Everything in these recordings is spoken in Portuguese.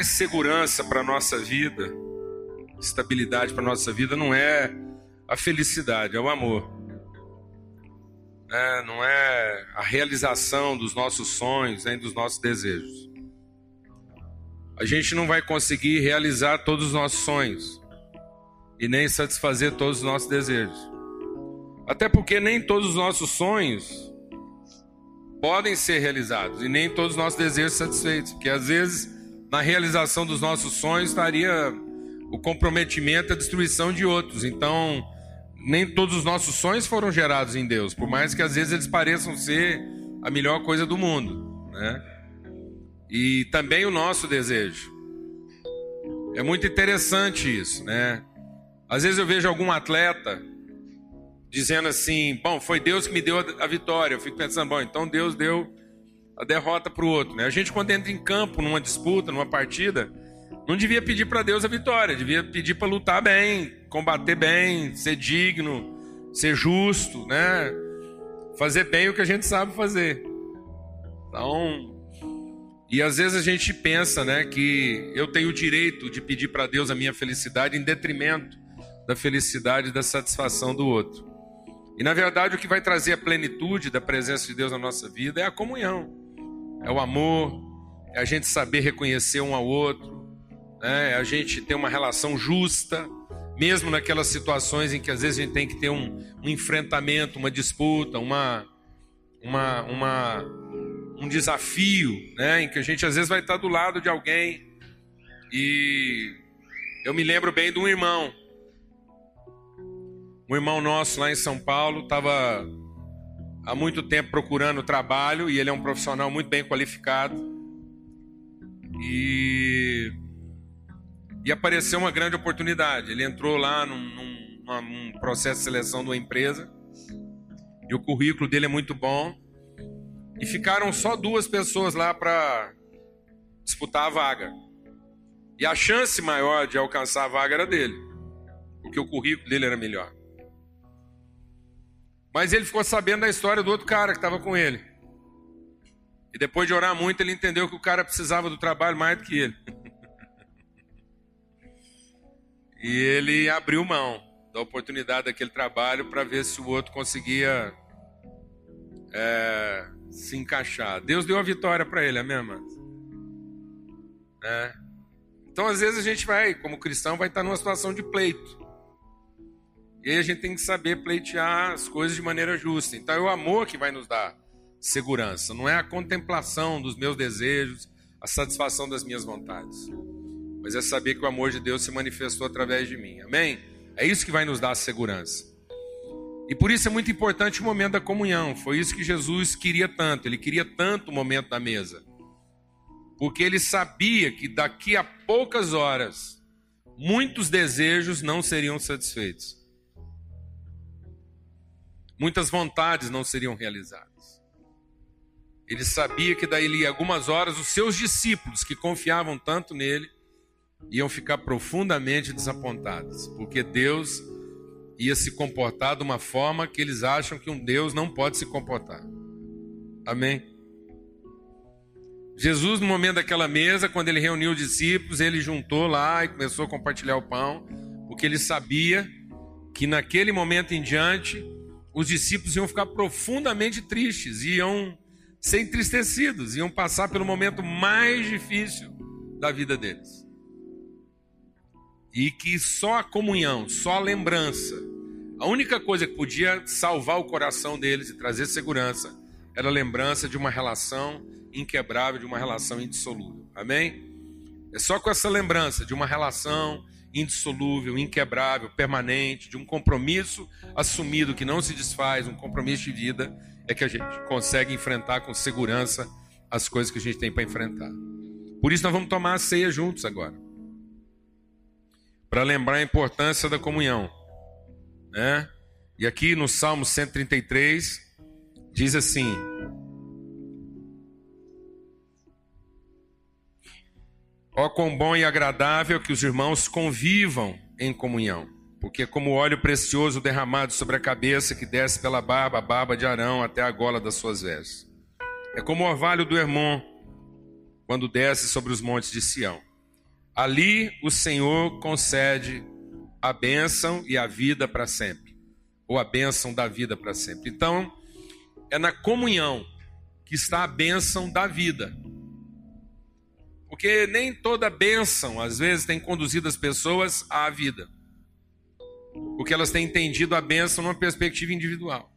Traz segurança para a nossa vida, estabilidade para a nossa vida, não é a felicidade, é o amor. É, não é a realização dos nossos sonhos, nem dos nossos desejos. A gente não vai conseguir realizar todos os nossos sonhos e nem satisfazer todos os nossos desejos. Até porque nem todos os nossos sonhos podem ser realizados e nem todos os nossos desejos satisfeitos, porque às vezes na realização dos nossos sonhos estaria o comprometimento, a destruição de outros. Então, nem todos os nossos sonhos foram gerados em Deus, por mais que às vezes eles pareçam ser a melhor coisa do mundo, né? E também o nosso desejo. É muito interessante isso, né? Às vezes eu vejo algum atleta dizendo assim: bom, foi Deus que me deu a vitória. Eu fico pensando, bom, então Deus deu a derrota para o outro. Né? A gente, quando entra em campo, numa disputa, numa partida, não devia pedir para Deus a vitória, devia pedir para lutar bem, combater bem, ser digno, ser justo, né? Fazer bem o que a gente sabe fazer. Então, e às vezes a gente pensa, né, que eu tenho o direito de pedir para Deus a minha felicidade em detrimento da felicidade e da satisfação do outro. E na verdade, o que vai trazer a plenitude da presença de Deus na nossa vida é a comunhão, é o amor, é a gente saber reconhecer um ao outro, né? é a gente ter uma relação justa, mesmo naquelas situações em que às vezes a gente tem que ter um, um enfrentamento, uma disputa, uma, uma, uma, um desafio, né? em que a gente às vezes vai estar do lado de alguém. E eu me lembro bem de um irmão um irmão nosso lá em São Paulo estava há muito tempo procurando trabalho e ele é um profissional muito bem qualificado. E, e apareceu uma grande oportunidade. Ele entrou lá num, num, num processo de seleção de uma empresa e o currículo dele é muito bom. E ficaram só duas pessoas lá para disputar a vaga. E a chance maior de alcançar a vaga era dele, porque o currículo dele era melhor. Mas ele ficou sabendo da história do outro cara que estava com ele. E depois de orar muito, ele entendeu que o cara precisava do trabalho mais do que ele. e ele abriu mão da oportunidade daquele trabalho para ver se o outro conseguia é, se encaixar. Deus deu a vitória para ele, amém, mano? É. Então, às vezes, a gente vai, como cristão, vai estar numa situação de pleito. E aí a gente tem que saber pleitear as coisas de maneira justa. Então é o amor que vai nos dar segurança, não é a contemplação dos meus desejos, a satisfação das minhas vontades. Mas é saber que o amor de Deus se manifestou através de mim. Amém? É isso que vai nos dar segurança. E por isso é muito importante o momento da comunhão. Foi isso que Jesus queria tanto. Ele queria tanto o momento da mesa. Porque ele sabia que daqui a poucas horas muitos desejos não seriam satisfeitos muitas vontades não seriam realizadas. Ele sabia que daí a algumas horas os seus discípulos que confiavam tanto nele iam ficar profundamente desapontados, porque Deus ia se comportar de uma forma que eles acham que um Deus não pode se comportar. Amém? Jesus, no momento daquela mesa, quando ele reuniu os discípulos, ele juntou lá e começou a compartilhar o pão, porque ele sabia que naquele momento em diante os discípulos iam ficar profundamente tristes, iam ser entristecidos, iam passar pelo momento mais difícil da vida deles. E que só a comunhão, só a lembrança, a única coisa que podia salvar o coração deles e trazer segurança era a lembrança de uma relação inquebrável, de uma relação indissolúvel. Amém? É só com essa lembrança de uma relação indissolúvel, inquebrável, permanente, de um compromisso assumido que não se desfaz, um compromisso de vida, é que a gente consegue enfrentar com segurança as coisas que a gente tem para enfrentar. Por isso nós vamos tomar a ceia juntos agora. Para lembrar a importância da comunhão. Né? E aqui no Salmo 133 diz assim: Ó quão bom e agradável que os irmãos convivam em comunhão, porque como óleo precioso derramado sobre a cabeça que desce pela barba, a barba de Arão até a gola das suas vestes. É como o orvalho do Hermon, quando desce sobre os montes de Sião. Ali o Senhor concede a bênção e a vida para sempre, ou a bênção da vida para sempre. Então, é na comunhão que está a bênção da vida. Porque nem toda bênção, às vezes, tem conduzido as pessoas à vida. Porque elas têm entendido a bênção numa perspectiva individual.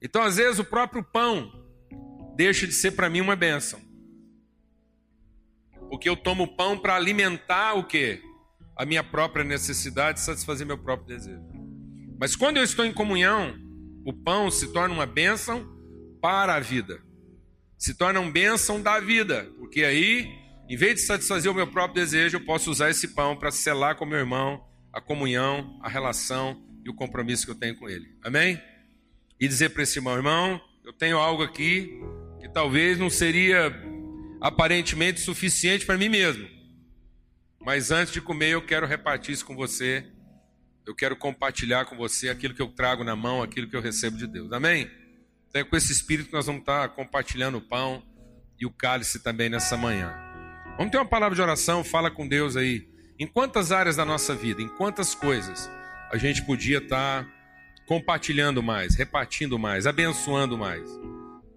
Então, às vezes, o próprio pão deixa de ser para mim uma bênção. Porque eu tomo pão para alimentar o quê? A minha própria necessidade, satisfazer meu próprio desejo. Mas quando eu estou em comunhão, o pão se torna uma bênção para a vida. Se torna uma bênção da vida. Porque aí, em vez de satisfazer o meu próprio desejo, eu posso usar esse pão para selar com meu irmão a comunhão, a relação e o compromisso que eu tenho com ele. Amém? E dizer para esse irmão, irmão, eu tenho algo aqui que talvez não seria aparentemente suficiente para mim mesmo. Mas antes de comer, eu quero repartir isso com você. Eu quero compartilhar com você aquilo que eu trago na mão, aquilo que eu recebo de Deus. Amém? Então é com esse espírito que nós vamos estar compartilhando o pão e o cálice também nessa manhã. Vamos ter uma palavra de oração, fala com Deus aí. Em quantas áreas da nossa vida, em quantas coisas a gente podia estar compartilhando mais, repartindo mais, abençoando mais,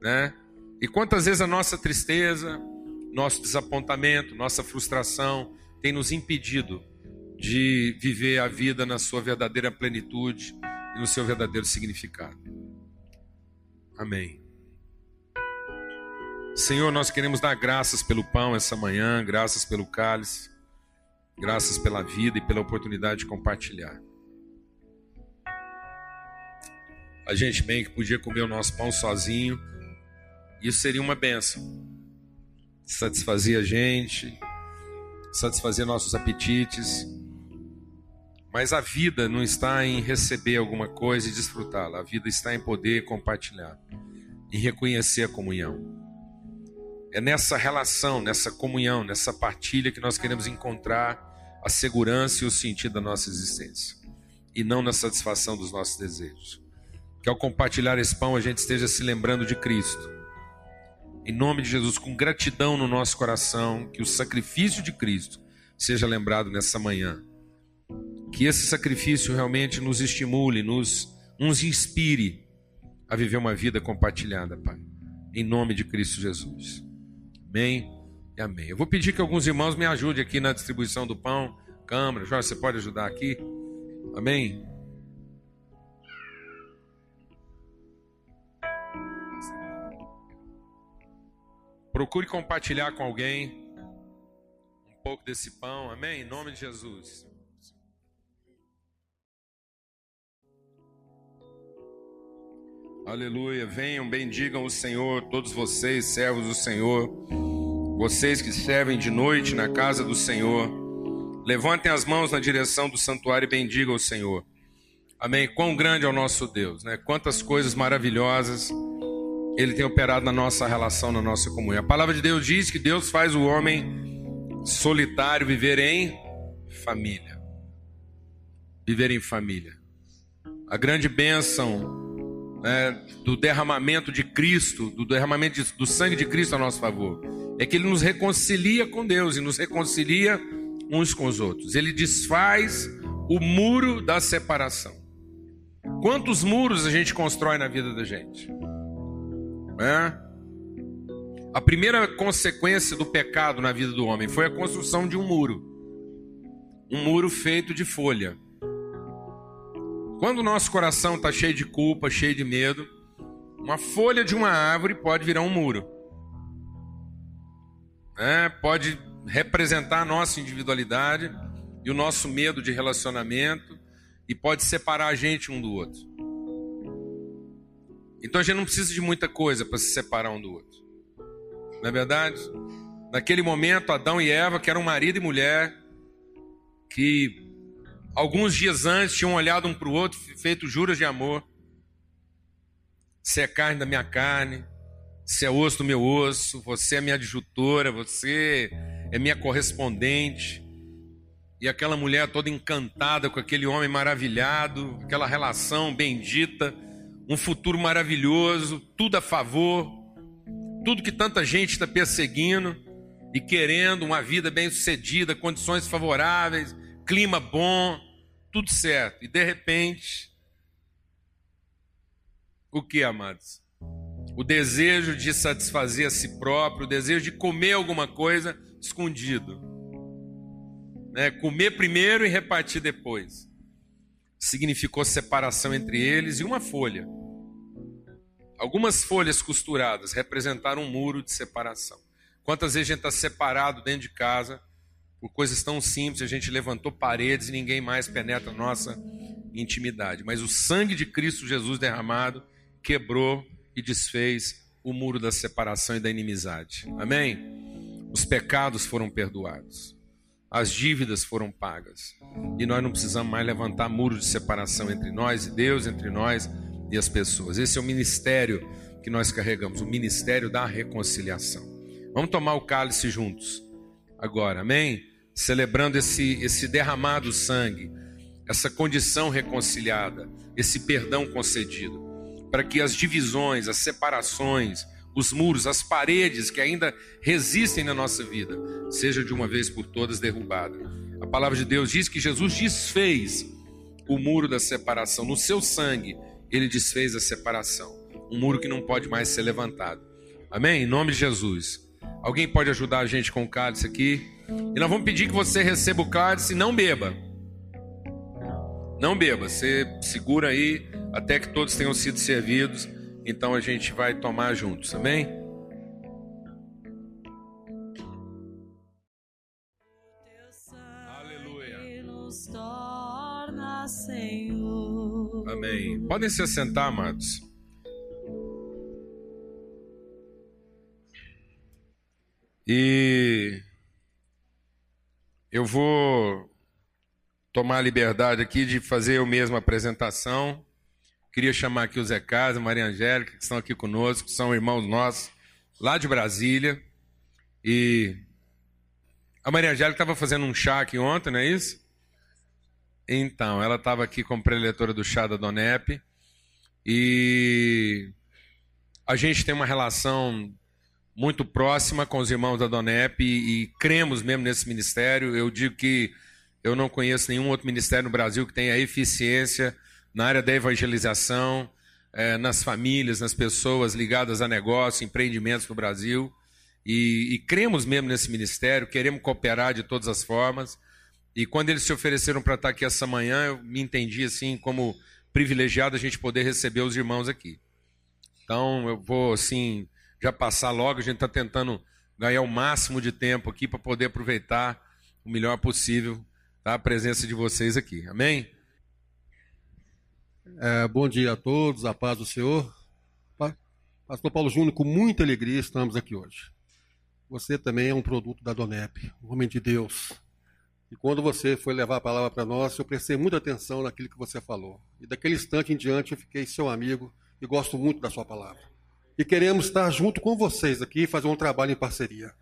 né? E quantas vezes a nossa tristeza, nosso desapontamento, nossa frustração tem nos impedido de viver a vida na sua verdadeira plenitude e no seu verdadeiro significado. Amém. Senhor, nós queremos dar graças pelo pão essa manhã, graças pelo cálice, graças pela vida e pela oportunidade de compartilhar. A gente bem que podia comer o nosso pão sozinho, isso seria uma benção satisfazer a gente, satisfazer nossos apetites. Mas a vida não está em receber alguma coisa e desfrutá-la. A vida está em poder compartilhar, em reconhecer a comunhão. É nessa relação, nessa comunhão, nessa partilha que nós queremos encontrar a segurança e o sentido da nossa existência, e não na satisfação dos nossos desejos. Que ao compartilhar esse pão a gente esteja se lembrando de Cristo em nome de Jesus, com gratidão no nosso coração, que o sacrifício de Cristo seja lembrado nessa manhã. Que esse sacrifício realmente nos estimule, nos, nos inspire a viver uma vida compartilhada, Pai. Em nome de Cristo Jesus. Amém e amém. Eu vou pedir que alguns irmãos me ajudem aqui na distribuição do pão. Câmara, Jorge, você pode ajudar aqui? Amém? Procure compartilhar com alguém um pouco desse pão, amém? Em nome de Jesus. Aleluia. Venham, bendigam o Senhor, todos vocês, servos do Senhor, vocês que servem de noite na casa do Senhor. Levantem as mãos na direção do santuário e bendigam o Senhor. Amém. Quão grande é o nosso Deus, né? Quantas coisas maravilhosas ele tem operado na nossa relação, na nossa comunhão. A palavra de Deus diz que Deus faz o homem solitário viver em família. Viver em família. A grande bênção né, do derramamento de Cristo, do derramamento de, do sangue de Cristo a nosso favor, é que Ele nos reconcilia com Deus e nos reconcilia uns com os outros. Ele desfaz o muro da separação. Quantos muros a gente constrói na vida da gente? Né? A primeira consequência do pecado na vida do homem foi a construção de um muro. Um muro feito de folha. Quando o nosso coração está cheio de culpa, cheio de medo, uma folha de uma árvore pode virar um muro. É, pode representar a nossa individualidade e o nosso medo de relacionamento e pode separar a gente um do outro. Então a gente não precisa de muita coisa para se separar um do outro. Não é verdade? Naquele momento, Adão e Eva, que eram marido e mulher, que alguns dias antes tinham olhado um para o outro, feito juras de amor. Você é carne da minha carne, você é osso do meu osso, você é minha adjutora, você é minha correspondente. E aquela mulher toda encantada com aquele homem maravilhado, aquela relação bendita um futuro maravilhoso, tudo a favor. tudo que tanta gente está perseguindo e querendo uma vida bem-sucedida, condições favoráveis, clima bom, tudo certo. E de repente, o que, amados? O desejo de satisfazer a si próprio, o desejo de comer alguma coisa escondido. Né? Comer primeiro e repartir depois. Significou separação entre eles e uma folha. Algumas folhas costuradas representaram um muro de separação. Quantas vezes a gente está separado dentro de casa por coisas tão simples, a gente levantou paredes e ninguém mais penetra a nossa intimidade. Mas o sangue de Cristo Jesus derramado quebrou e desfez o muro da separação e da inimizade. Amém? Os pecados foram perdoados, as dívidas foram pagas e nós não precisamos mais levantar muro de separação entre nós e Deus, entre nós e as pessoas. Esse é o ministério que nós carregamos, o ministério da reconciliação. Vamos tomar o cálice juntos agora, amém? Celebrando esse, esse derramado sangue, essa condição reconciliada, esse perdão concedido, para que as divisões, as separações, os muros, as paredes que ainda resistem na nossa vida, seja de uma vez por todas derrubada. A palavra de Deus diz que Jesus desfez o muro da separação, no seu sangue, ele desfez a separação, um muro que não pode mais ser levantado. Amém? Em nome de Jesus. Alguém pode ajudar a gente com o cálice aqui? E nós vamos pedir que você receba o cálice e não beba. Não beba, você segura aí até que todos tenham sido servidos. Então a gente vai tomar juntos, amém? Aleluia. Amém. Podem se assentar, amados. E eu vou tomar a liberdade aqui de fazer eu mesmo a apresentação. Queria chamar aqui o Zé Casa, Maria Angélica, que estão aqui conosco, são irmãos nossos lá de Brasília. E a Maria Angélica estava fazendo um chá aqui ontem, não é isso? Então, ela estava aqui como preletora do chá da Donep. E a gente tem uma relação muito próxima com os irmãos da Donep e, e, cremos mesmo nesse ministério. Eu digo que eu não conheço nenhum outro ministério no Brasil que tenha eficiência na área da evangelização, é, nas famílias, nas pessoas ligadas a negócios, empreendimentos no Brasil. E, e cremos mesmo nesse ministério, queremos cooperar de todas as formas. E quando eles se ofereceram para estar aqui essa manhã, eu me entendi assim como privilegiado a gente poder receber os irmãos aqui. Então eu vou assim já passar logo. A gente está tentando ganhar o máximo de tempo aqui para poder aproveitar o melhor possível tá? a presença de vocês aqui. Amém? É, bom dia a todos, a paz do Senhor. Pastor Paulo Júnior, com muita alegria estamos aqui hoje. Você também é um produto da Donep, um homem de Deus. E quando você foi levar a palavra para nós, eu prestei muita atenção naquilo que você falou. E daquele instante em diante eu fiquei seu amigo e gosto muito da sua palavra e queremos estar junto com vocês aqui e fazer um trabalho em parceria.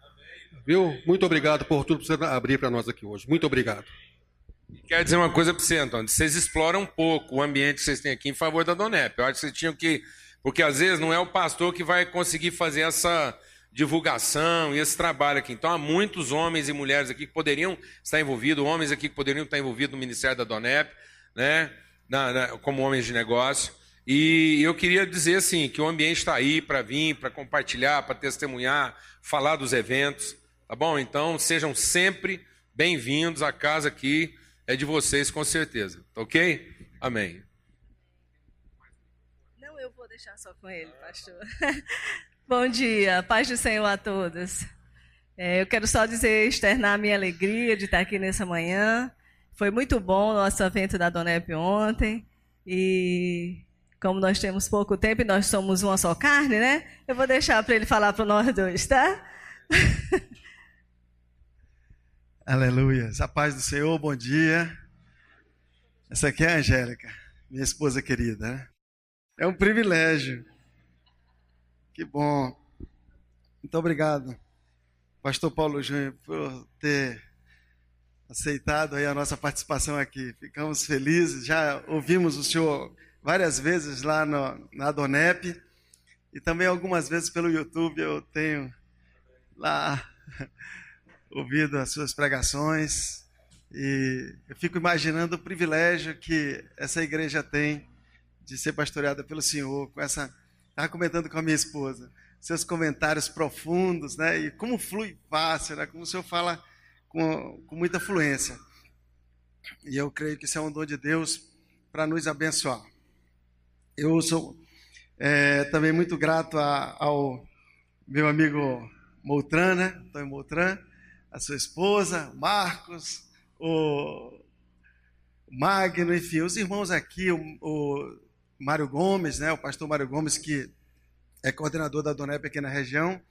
Viu? Muito obrigado por tudo que você abrir para nós aqui hoje. Muito obrigado. Quero dizer uma coisa para você, Antônio. Vocês exploram um pouco o ambiente que vocês têm aqui em favor da Donep. Eu acho que vocês tinham que. Porque às vezes não é o pastor que vai conseguir fazer essa divulgação e esse trabalho aqui. Então há muitos homens e mulheres aqui que poderiam estar envolvidos, homens aqui que poderiam estar envolvidos no Ministério da Donep, né? Na, na, como homens de negócio. E eu queria dizer assim que o ambiente está aí para vir, para compartilhar, para testemunhar, falar dos eventos, tá bom? Então sejam sempre bem-vindos. A casa aqui é de vocês com certeza, tá ok? Amém. Não, eu vou deixar só com ele, pastor. Bom dia, paz do Senhor a todos. É, eu quero só dizer, externar a minha alegria de estar aqui nessa manhã. Foi muito bom o nosso evento da Donep ontem. E como nós temos pouco tempo e nós somos uma só carne, né? Eu vou deixar para ele falar para nós dois, tá? Aleluia. A paz do Senhor, bom dia. Essa aqui é a Angélica, minha esposa querida. Né? É um privilégio. Que bom. Muito obrigado, Pastor Paulo Júnior, por ter aceitado aí a nossa participação aqui. Ficamos felizes. Já ouvimos o senhor várias vezes lá no, na Donep E também algumas vezes pelo YouTube eu tenho lá ouvido as suas pregações. E eu fico imaginando o privilégio que essa igreja tem de ser pastoreada pelo Senhor, com essa. Estava comentando com a minha esposa, seus comentários profundos, né? E como flui fácil, né? Como o Senhor fala com, com muita fluência. E eu creio que isso é um dom de Deus para nos abençoar. Eu sou é, também muito grato a, ao meu amigo Moutran, né? Antônio Moutran, a sua esposa, Marcos, o Magno, enfim, os irmãos aqui, o, o Mário Gomes, né? O pastor Mário Gomes, que é coordenador da Donep aqui na região.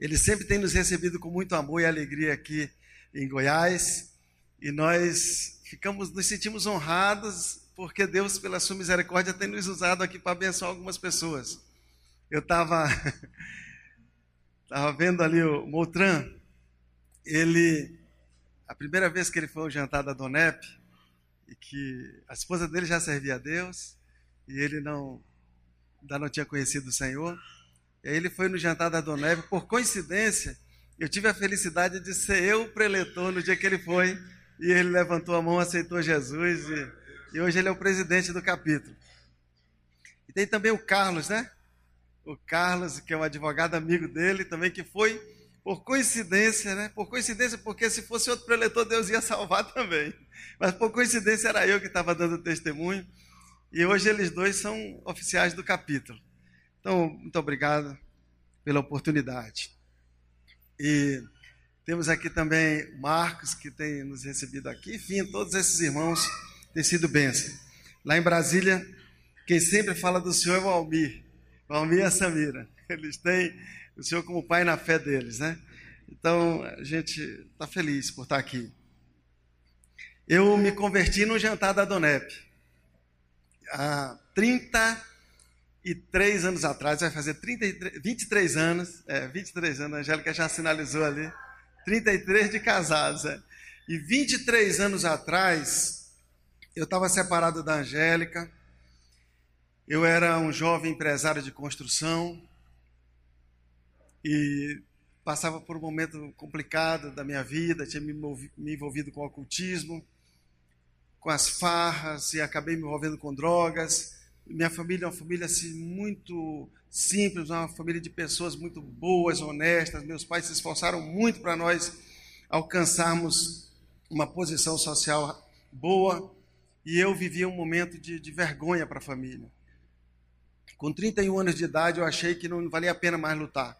Ele sempre tem nos recebido com muito amor e alegria aqui em Goiás. E nós ficamos, nos sentimos honrados porque Deus, pela sua misericórdia, tem nos usado aqui para abençoar algumas pessoas. Eu estava tava vendo ali o Moutran, ele, a primeira vez que ele foi ao jantar da Donep, e que a esposa dele já servia a Deus, e ele não, ainda não tinha conhecido o Senhor, e aí ele foi no jantar da Donep, por coincidência, eu tive a felicidade de ser eu o preletor no dia que ele foi, e ele levantou a mão, aceitou Jesus, e e hoje ele é o presidente do capítulo. E tem também o Carlos, né? O Carlos, que é um advogado amigo dele, também que foi por coincidência, né? Por coincidência, porque se fosse outro preletor, Deus ia salvar também. Mas por coincidência era eu que estava dando testemunho. E hoje eles dois são oficiais do capítulo. Então, muito obrigado pela oportunidade. E temos aqui também Marcos, que tem nos recebido aqui. Enfim, todos esses irmãos tem sido bênção. Lá em Brasília, quem sempre fala do Senhor é o Almir. O Almir e a Samira. Eles têm o Senhor como pai na fé deles, né? Então, a gente está feliz por estar aqui. Eu me converti no jantar da Donep. Há 33 anos atrás, vai fazer 33, 23 anos, é, 23 anos, a Angélica já sinalizou ali, 33 de casados. É. E 23 anos atrás, eu estava separado da Angélica, eu era um jovem empresário de construção e passava por um momento complicado da minha vida, tinha me envolvido com o ocultismo, com as farras e acabei me envolvendo com drogas. Minha família é uma família assim, muito simples, uma família de pessoas muito boas, honestas. Meus pais se esforçaram muito para nós alcançarmos uma posição social boa e eu vivia um momento de, de vergonha para a família. Com 31 anos de idade, eu achei que não valia a pena mais lutar,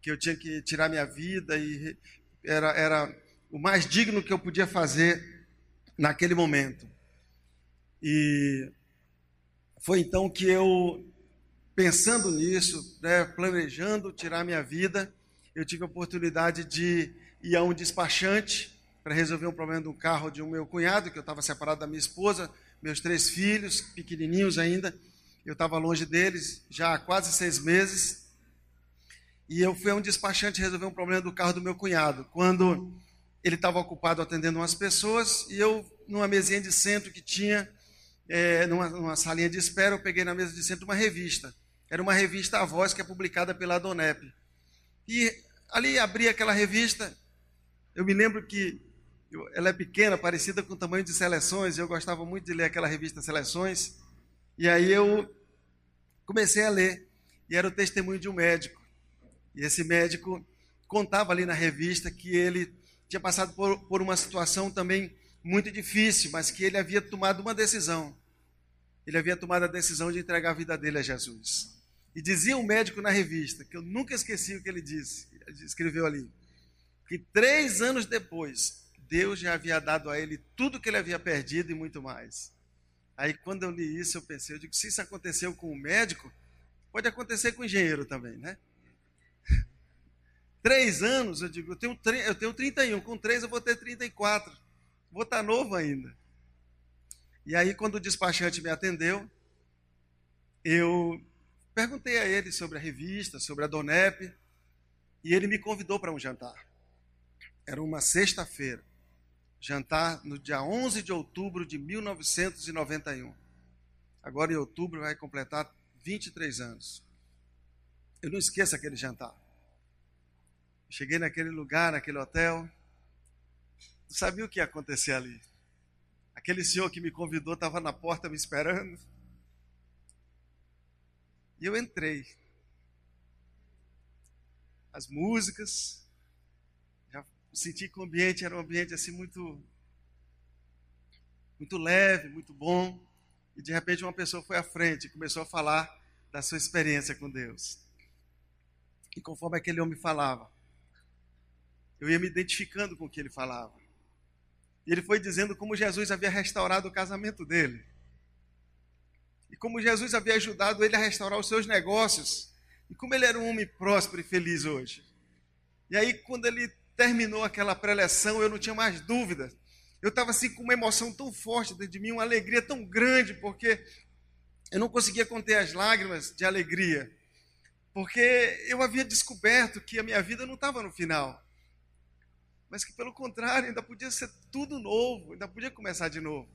que eu tinha que tirar minha vida e era, era o mais digno que eu podia fazer naquele momento. E foi então que eu, pensando nisso, né, planejando tirar minha vida, eu tive a oportunidade de ir a um despachante para resolver um problema do carro de um meu cunhado, que eu estava separado da minha esposa, meus três filhos, pequenininhos ainda. Eu estava longe deles já há quase seis meses. E eu fui a um despachante resolver um problema do carro do meu cunhado. Quando ele estava ocupado atendendo umas pessoas, e eu, numa mesinha de centro que tinha, é, numa, numa salinha de espera, eu peguei na mesa de centro uma revista. Era uma revista A Voz, que é publicada pela Donep. E ali abri aquela revista, eu me lembro que ela é pequena, parecida com o tamanho de Seleções, e eu gostava muito de ler aquela revista Seleções. E aí eu comecei a ler, e era o testemunho de um médico. E esse médico contava ali na revista que ele tinha passado por, por uma situação também muito difícil, mas que ele havia tomado uma decisão. Ele havia tomado a decisão de entregar a vida dele a Jesus. E dizia um médico na revista, que eu nunca esqueci o que ele disse, escreveu ali, que três anos depois Deus já havia dado a ele tudo que ele havia perdido e muito mais. Aí quando eu li isso, eu pensei, eu digo, se isso aconteceu com o médico, pode acontecer com o engenheiro também, né? Três anos, eu digo, eu tenho, eu tenho 31, com três eu vou ter 34. Vou estar novo ainda. E aí, quando o despachante me atendeu, eu perguntei a ele sobre a revista, sobre a Donep, e ele me convidou para um jantar. Era uma sexta-feira jantar no dia 11 de outubro de 1991. Agora em outubro vai completar 23 anos. Eu não esqueço aquele jantar. Cheguei naquele lugar, naquele hotel, não sabia o que ia acontecer ali. Aquele senhor que me convidou estava na porta me esperando. E eu entrei. As músicas, senti que o ambiente era um ambiente assim muito muito leve, muito bom. E de repente uma pessoa foi à frente e começou a falar da sua experiência com Deus. E conforme aquele homem falava, eu ia me identificando com o que ele falava. E ele foi dizendo como Jesus havia restaurado o casamento dele. E como Jesus havia ajudado ele a restaurar os seus negócios. E como ele era um homem próspero e feliz hoje. E aí, quando ele terminou aquela preleção, eu não tinha mais dúvida. Eu estava assim com uma emoção tão forte dentro de mim, uma alegria tão grande, porque eu não conseguia conter as lágrimas de alegria. Porque eu havia descoberto que a minha vida não estava no final mas que pelo contrário, ainda podia ser tudo novo, ainda podia começar de novo.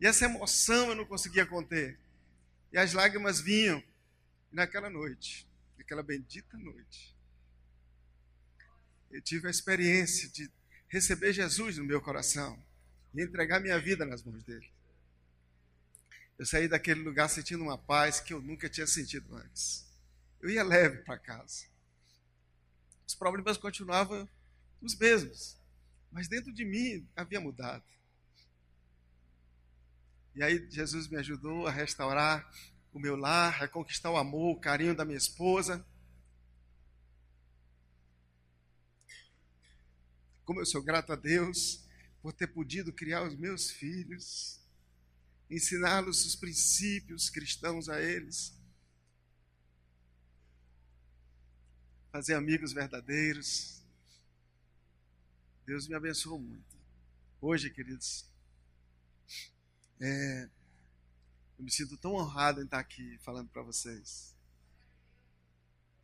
E essa emoção eu não conseguia conter. E as lágrimas vinham. Naquela noite, naquela bendita noite, eu tive a experiência de receber Jesus no meu coração e entregar minha vida nas mãos dele. Eu saí daquele lugar sentindo uma paz que eu nunca tinha sentido antes. Eu ia leve para casa. Os problemas continuavam os mesmos. Mas dentro de mim havia mudado. E aí Jesus me ajudou a restaurar o meu lar, a conquistar o amor, o carinho da minha esposa. Como eu sou grato a Deus por ter podido criar os meus filhos, ensiná-los os princípios cristãos a eles, fazer amigos verdadeiros, Deus me abençoou muito. Hoje, queridos, é, eu me sinto tão honrado em estar aqui falando para vocês.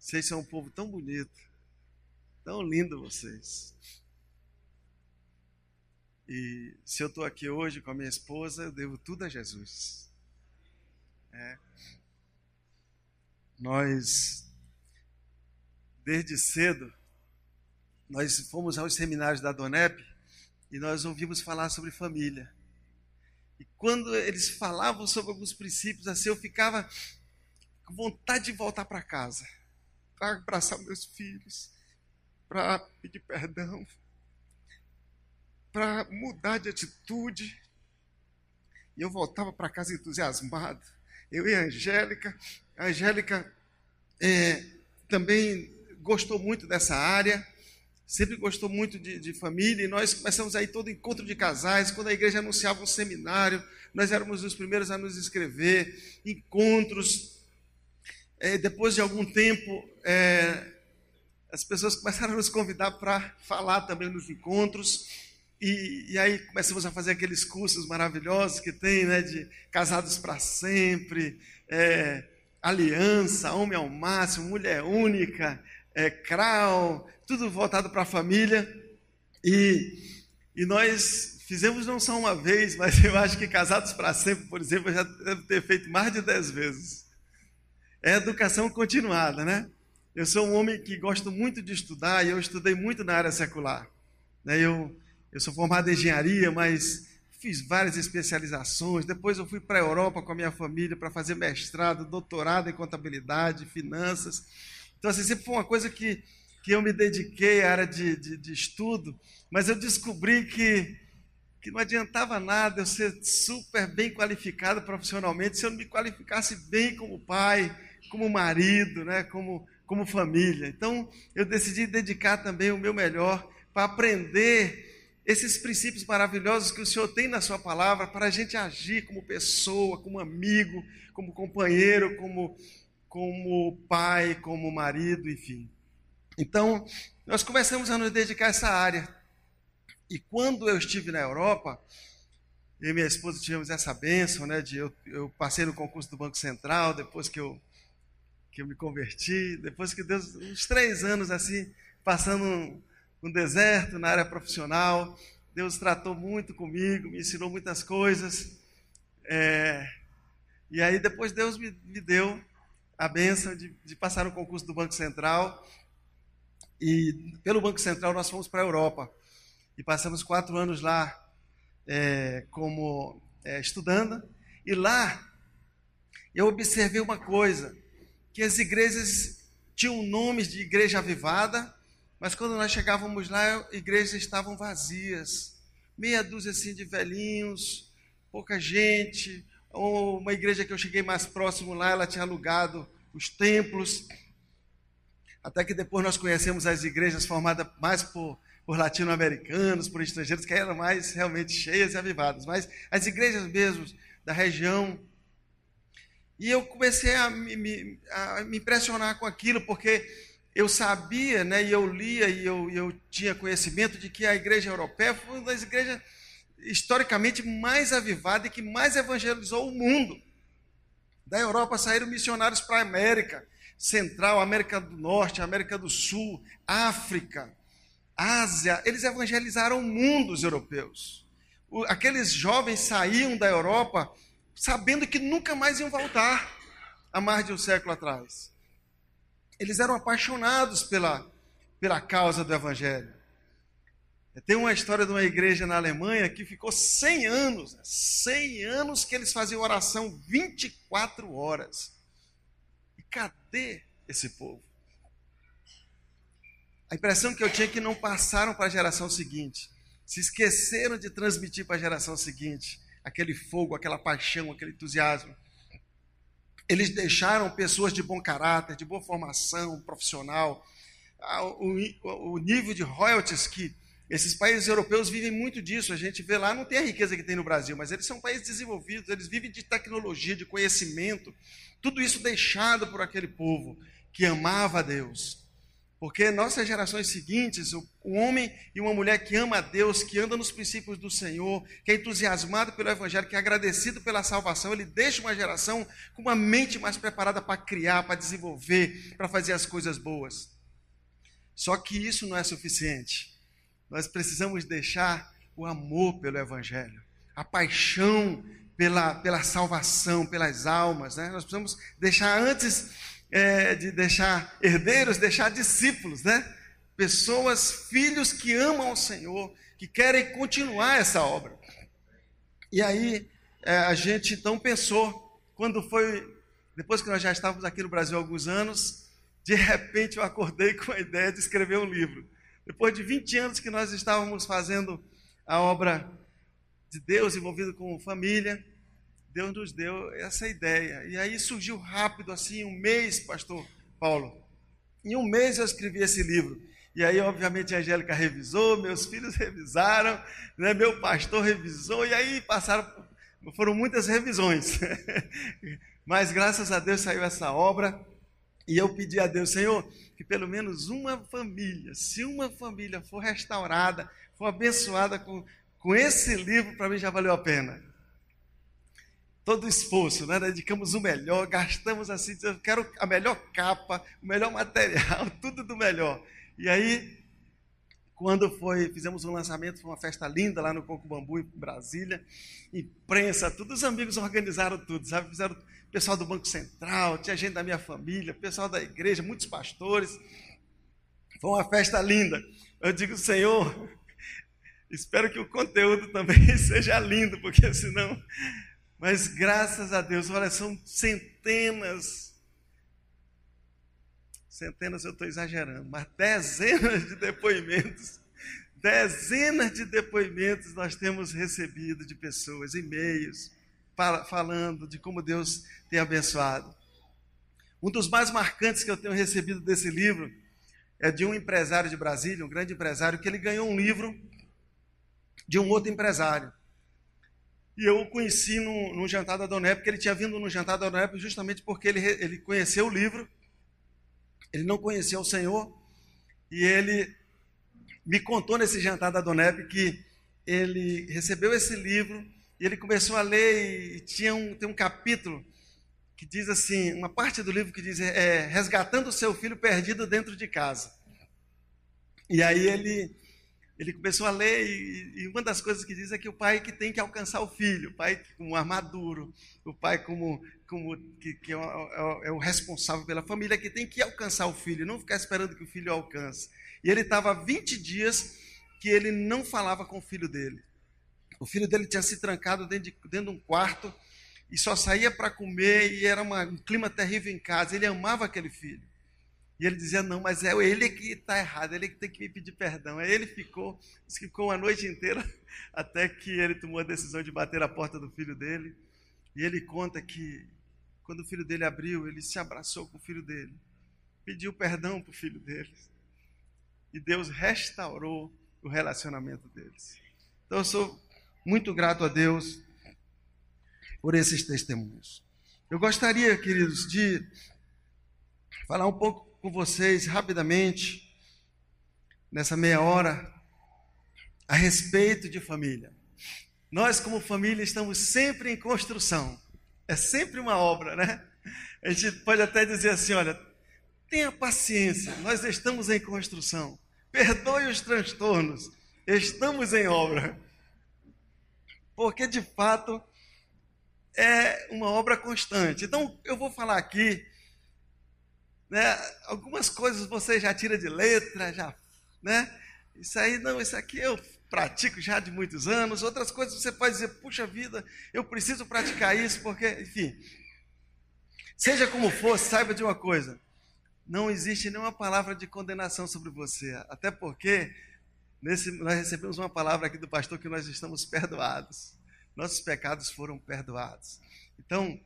Vocês são um povo tão bonito, tão lindo vocês. E se eu estou aqui hoje com a minha esposa, eu devo tudo a Jesus. É. Nós, desde cedo, nós fomos aos seminários da Donep e nós ouvimos falar sobre família. E quando eles falavam sobre alguns princípios assim, eu ficava com vontade de voltar para casa, para abraçar meus filhos, para pedir perdão, para mudar de atitude. E eu voltava para casa entusiasmado. Eu e a Angélica. A Angélica é, também gostou muito dessa área sempre gostou muito de, de, família, e nós começamos aí todo encontro de casais, quando a igreja anunciava um seminário, nós éramos os primeiros a nos inscrever, encontros. É, depois de algum tempo, é, as pessoas começaram a nos convidar para falar também nos encontros, e, e, aí começamos a fazer aqueles cursos maravilhosos que tem, né, de casados para sempre, é, aliança, homem ao máximo, mulher única, é, crau, tudo voltado para a família. E, e nós fizemos não só uma vez, mas eu acho que Casados para Sempre, por exemplo, eu já devo ter feito mais de dez vezes. É educação continuada, né? Eu sou um homem que gosto muito de estudar e eu estudei muito na área secular. Né? Eu, eu sou formado em engenharia, mas fiz várias especializações. Depois eu fui para a Europa com a minha família para fazer mestrado, doutorado em contabilidade, finanças. Então, assim, sempre foi uma coisa que que eu me dediquei à área de, de, de estudo, mas eu descobri que, que não adiantava nada eu ser super bem qualificado profissionalmente se eu não me qualificasse bem como pai, como marido, né, como, como família. Então, eu decidi dedicar também o meu melhor para aprender esses princípios maravilhosos que o Senhor tem na Sua palavra para a gente agir como pessoa, como amigo, como companheiro, como, como pai, como marido, enfim. Então, nós começamos a nos dedicar a essa área. E quando eu estive na Europa, eu e minha esposa tivemos essa bênção, né? De eu, eu passei no concurso do Banco Central, depois que eu, que eu me converti, depois que Deus, uns três anos assim, passando um deserto na área profissional, Deus tratou muito comigo, me ensinou muitas coisas. É, e aí depois Deus me, me deu a benção de, de passar no concurso do Banco Central. E pelo Banco Central nós fomos para a Europa. E passamos quatro anos lá é, como é, estudando. E lá eu observei uma coisa, que as igrejas tinham nomes de igreja avivada, mas quando nós chegávamos lá, igrejas estavam vazias. Meia dúzia assim de velhinhos, pouca gente. Uma igreja que eu cheguei mais próximo lá, ela tinha alugado os templos. Até que depois nós conhecemos as igrejas formadas mais por, por latino-americanos, por estrangeiros, que eram mais realmente cheias e avivadas. Mas as igrejas mesmo da região. E eu comecei a me, a me impressionar com aquilo, porque eu sabia, né, e eu lia e eu, eu tinha conhecimento de que a igreja europeia foi uma das igrejas historicamente mais avivada e que mais evangelizou o mundo. Da Europa saíram missionários para a América Central, América do Norte, América do Sul, África, Ásia. Eles evangelizaram o mundo, os europeus. O, aqueles jovens saíam da Europa sabendo que nunca mais iam voltar há mais de um século atrás. Eles eram apaixonados pela, pela causa do Evangelho. Tem uma história de uma igreja na Alemanha que ficou 100 anos, 100 anos que eles faziam oração 24 horas. E cadê esse povo? A impressão que eu tinha é que não passaram para a geração seguinte. Se esqueceram de transmitir para a geração seguinte aquele fogo, aquela paixão, aquele entusiasmo. Eles deixaram pessoas de bom caráter, de boa formação profissional, ah, o, nível de royalties que esses países europeus vivem muito disso. A gente vê lá, não tem a riqueza que tem no Brasil, mas eles são países desenvolvidos, eles vivem de tecnologia, de conhecimento. Tudo isso deixado por aquele povo que amava a Deus. Porque nossas gerações seguintes, um homem e uma mulher que ama a Deus, que anda nos princípios do Senhor, que é entusiasmado pelo Evangelho, que é agradecido pela salvação, ele deixa uma geração com uma mente mais preparada para criar, para desenvolver, para fazer as coisas boas. Só que isso não é suficiente. Nós precisamos deixar o amor pelo Evangelho, a paixão pela, pela salvação, pelas almas. Né? Nós precisamos deixar, antes é, de deixar herdeiros, deixar discípulos, né? pessoas, filhos que amam o Senhor, que querem continuar essa obra. E aí é, a gente então pensou, quando foi, depois que nós já estávamos aqui no Brasil há alguns anos, de repente eu acordei com a ideia de escrever um livro. Depois de 20 anos que nós estávamos fazendo a obra de Deus, envolvido com família, Deus nos deu essa ideia. E aí surgiu rápido, assim, um mês, pastor Paulo. Em um mês eu escrevi esse livro. E aí, obviamente, a Angélica revisou, meus filhos revisaram, né, meu pastor revisou, e aí passaram, foram muitas revisões. Mas graças a Deus saiu essa obra. E eu pedi a Deus, Senhor, que pelo menos uma família, se uma família for restaurada, for abençoada com, com esse livro, para mim já valeu a pena. Todo o esforço, né? dedicamos o melhor, gastamos assim, eu quero a melhor capa, o melhor material, tudo do melhor. E aí, quando foi, fizemos um lançamento, foi uma festa linda lá no Coco Bambu, em Brasília, imprensa, todos os amigos organizaram tudo, sabe? Fizeram pessoal do Banco Central, tinha gente da minha família, pessoal da igreja, muitos pastores. Foi uma festa linda. Eu digo, Senhor, espero que o conteúdo também seja lindo, porque senão. Mas graças a Deus, olha, são centenas, centenas eu estou exagerando, mas dezenas de depoimentos, dezenas de depoimentos nós temos recebido de pessoas, e-mails, falando de como Deus tem abençoado. Um dos mais marcantes que eu tenho recebido desse livro é de um empresário de Brasília, um grande empresário, que ele ganhou um livro de um outro empresário. E eu o conheci no, jantar da Donep, porque ele tinha vindo no jantar da Donep justamente porque ele, ele conheceu o livro, ele não conhecia o Senhor, e ele me contou nesse jantar da Donep que ele recebeu esse livro e ele começou a ler e tinha um, tem um capítulo que diz assim, uma parte do livro que diz é, resgatando o seu filho perdido dentro de casa. E aí ele ele começou a ler e, e, uma das coisas que diz é que o pai que tem que alcançar o filho, o pai como armaduro, o pai como, como que, que é, é, é, o responsável pela família que tem que alcançar o filho, não ficar esperando que o filho alcance. E ele estava 20 dias que ele não falava com o filho dele. O filho dele tinha se trancado dentro de, dentro de um quarto e só saía para comer e era uma, um clima terrível em casa. Ele amava aquele filho. E ele dizia: Não, mas é ele que está errado, ele que tem que me pedir perdão. Aí ele ficou, ficou uma noite inteira até que ele tomou a decisão de bater a porta do filho dele. E ele conta que quando o filho dele abriu, ele se abraçou com o filho dele, pediu perdão para o filho dele. E Deus restaurou o relacionamento deles. Então eu sou muito grato a Deus por esses testemunhos. Eu gostaria, queridos, de falar um pouco com vocês rapidamente, nessa meia hora, a respeito de família. Nós, como família, estamos sempre em construção. É sempre uma obra, né? A gente pode até dizer assim: olha, tenha paciência, nós estamos em construção. Perdoe os transtornos, estamos em obra. Porque, de fato, é uma obra constante. Então, eu vou falar aqui né? Algumas coisas você já tira de letra, já, né? Isso aí não, isso aqui eu pratico já de muitos anos. Outras coisas você pode dizer, puxa vida, eu preciso praticar isso porque, enfim. Seja como for, saiba de uma coisa: não existe nenhuma palavra de condenação sobre você, até porque nesse, nós recebemos uma palavra aqui do pastor que nós estamos perdoados. Nossos pecados foram perdoados. Então,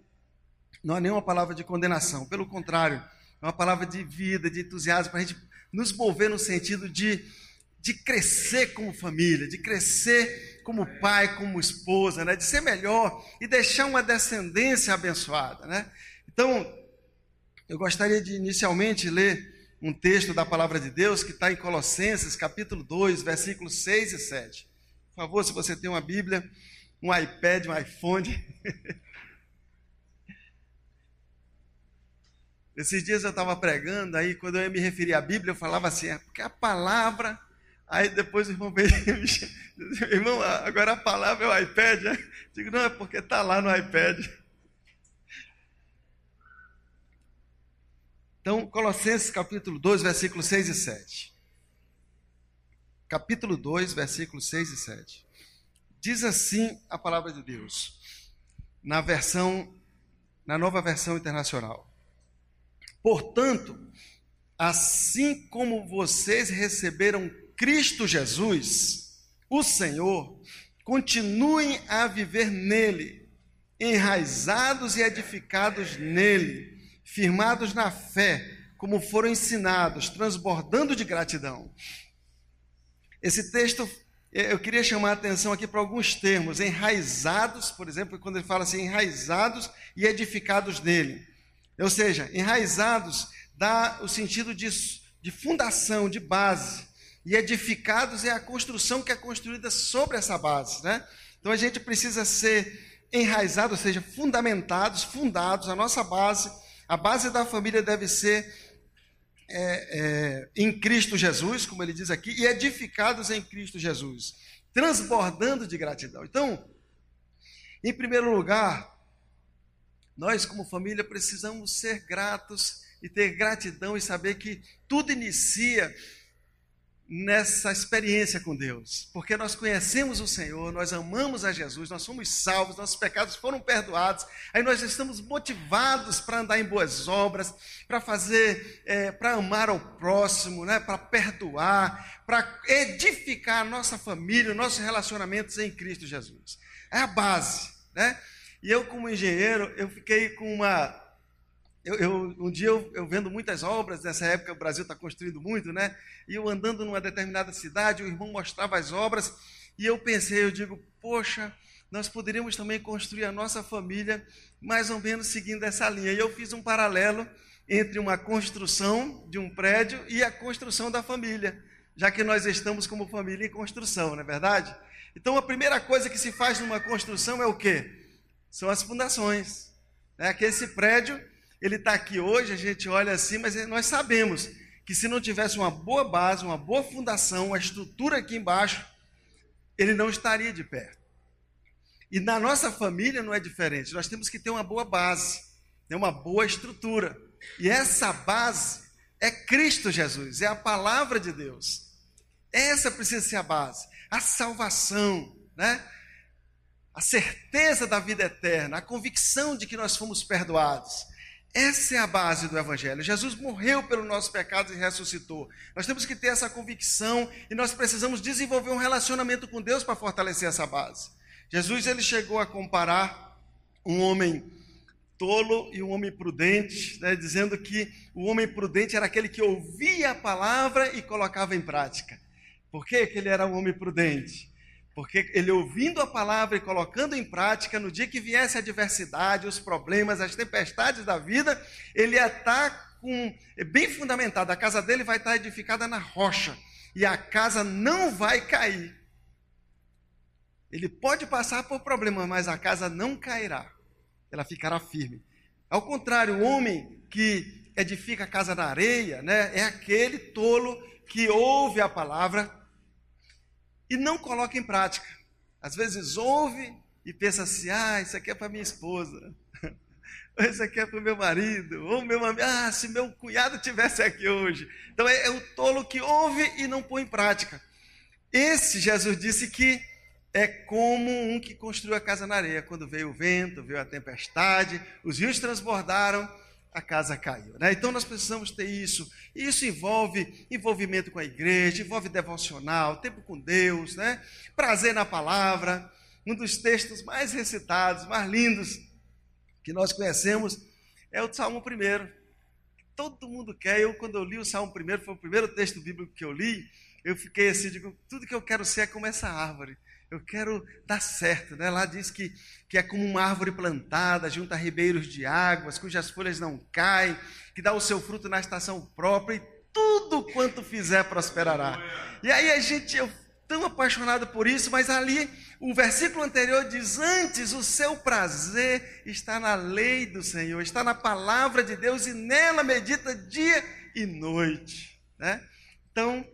não há nenhuma palavra de condenação. Pelo contrário, uma palavra de vida, de entusiasmo, para a gente nos mover no sentido de, de crescer como família, de crescer como pai, como esposa, né? de ser melhor e deixar uma descendência abençoada. Né? Então, eu gostaria de inicialmente ler um texto da palavra de Deus que está em Colossenses, capítulo 2, versículos 6 e 7. Por favor, se você tem uma Bíblia, um iPad, um iPhone. Esses dias eu estava pregando, aí quando eu ia me referir à Bíblia, eu falava assim, é porque a palavra. Aí depois o irmão veio irmão, agora a palavra é o iPad. Né? Digo, não, é porque está lá no iPad. Então, Colossenses capítulo 2, versículos 6 e 7. Capítulo 2, versículos 6 e 7. Diz assim a palavra de Deus, na versão, na nova versão internacional. Portanto, assim como vocês receberam Cristo Jesus, o Senhor, continuem a viver nele, enraizados e edificados nele, firmados na fé, como foram ensinados, transbordando de gratidão. Esse texto, eu queria chamar a atenção aqui para alguns termos. Enraizados, por exemplo, quando ele fala assim, enraizados e edificados nele. Ou seja, enraizados dá o sentido de, de fundação, de base. E edificados é a construção que é construída sobre essa base. Né? Então a gente precisa ser enraizado, ou seja, fundamentados, fundados. A nossa base, a base da família deve ser é, é, em Cristo Jesus, como ele diz aqui, e edificados em Cristo Jesus, transbordando de gratidão. Então, em primeiro lugar, nós, como família, precisamos ser gratos e ter gratidão e saber que tudo inicia nessa experiência com Deus, porque nós conhecemos o Senhor, nós amamos a Jesus, nós somos salvos, nossos pecados foram perdoados, aí nós estamos motivados para andar em boas obras, para fazer, é, para amar ao próximo, né, para perdoar, para edificar a nossa família, nossos relacionamentos em Cristo Jesus. É a base, né? E eu, como engenheiro, eu fiquei com uma. Eu, eu um dia eu, eu, vendo muitas obras, nessa época o Brasil está construindo muito, né? E eu andando numa determinada cidade, o irmão mostrava as obras, e eu pensei, eu digo, poxa, nós poderíamos também construir a nossa família mais ou menos seguindo essa linha. E eu fiz um paralelo entre uma construção de um prédio e a construção da família, já que nós estamos como família em construção, não é verdade? Então a primeira coisa que se faz numa construção é o quê? São as fundações. Né? Que esse prédio, ele está aqui hoje, a gente olha assim, mas nós sabemos que se não tivesse uma boa base, uma boa fundação, uma estrutura aqui embaixo, ele não estaria de pé. E na nossa família não é diferente. Nós temos que ter uma boa base, né, uma boa estrutura. E essa base é Cristo Jesus, é a palavra de Deus. Essa precisa ser a base. A salvação, né? A certeza da vida eterna, a convicção de que nós fomos perdoados. Essa é a base do Evangelho. Jesus morreu pelos nossos pecados e ressuscitou. Nós temos que ter essa convicção e nós precisamos desenvolver um relacionamento com Deus para fortalecer essa base. Jesus ele chegou a comparar um homem tolo e um homem prudente, né, dizendo que o homem prudente era aquele que ouvia a palavra e colocava em prática. Por que, que ele era um homem prudente? Porque ele ouvindo a palavra e colocando em prática, no dia que viesse a adversidade, os problemas, as tempestades da vida, ele ia estar com, bem fundamentado. A casa dele vai estar edificada na rocha e a casa não vai cair. Ele pode passar por problemas, mas a casa não cairá. Ela ficará firme. Ao contrário, o homem que edifica a casa na areia, né, é aquele tolo que ouve a palavra e não coloca em prática. Às vezes ouve e pensa assim: ah, isso aqui é para minha esposa, isso aqui é para o meu marido, ou meu amigo, ah, se meu cunhado tivesse aqui hoje. Então é, é o tolo que ouve e não põe em prática. Esse Jesus disse que é como um que construiu a casa na areia. Quando veio o vento, veio a tempestade, os rios transbordaram, a casa caiu. Né? Então nós precisamos ter isso. E isso envolve envolvimento com a igreja, envolve devocional, tempo com Deus, né? prazer na palavra. Um dos textos mais recitados, mais lindos que nós conhecemos é o Salmo 1. Todo mundo quer. Eu, quando eu li o Salmo 1, foi o primeiro texto bíblico que eu li, eu fiquei assim, digo, tudo que eu quero ser é como essa árvore eu quero dar certo. Né? Lá diz que, que é como uma árvore plantada junto a ribeiros de águas, cujas folhas não caem, que dá o seu fruto na estação própria, e tudo quanto fizer prosperará. E aí a gente, eu tão apaixonado por isso, mas ali o versículo anterior diz: Antes o seu prazer está na lei do Senhor, está na palavra de Deus, e nela medita dia e noite. Né? Então,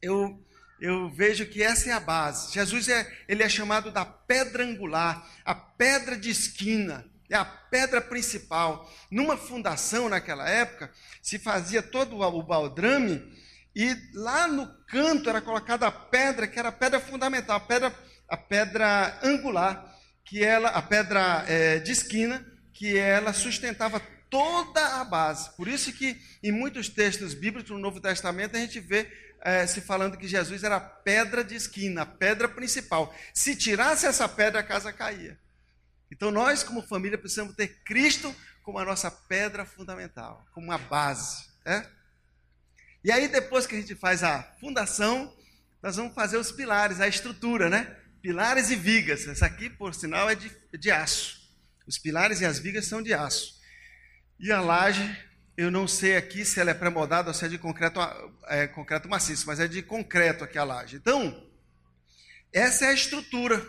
eu eu vejo que essa é a base. Jesus é, ele é chamado da pedra angular, a pedra de esquina, é a pedra principal. Numa fundação naquela época, se fazia todo o baldrame e lá no canto era colocada a pedra que era a pedra fundamental, a pedra, a pedra angular, que ela, a pedra é, de esquina, que ela sustentava toda a base. Por isso que em muitos textos bíblicos no Novo Testamento a gente vê é, se falando que Jesus era a pedra de esquina, a pedra principal. Se tirasse essa pedra, a casa caía. Então nós, como família, precisamos ter Cristo como a nossa pedra fundamental, como uma base. Né? E aí, depois que a gente faz a fundação, nós vamos fazer os pilares, a estrutura, né? Pilares e vigas. Essa aqui, por sinal, é de, de aço. Os pilares e as vigas são de aço. E a laje eu não sei aqui se ela é pré-moldada ou se é de concreto, é, concreto maciço, mas é de concreto aqui a laje. Então, essa é a estrutura.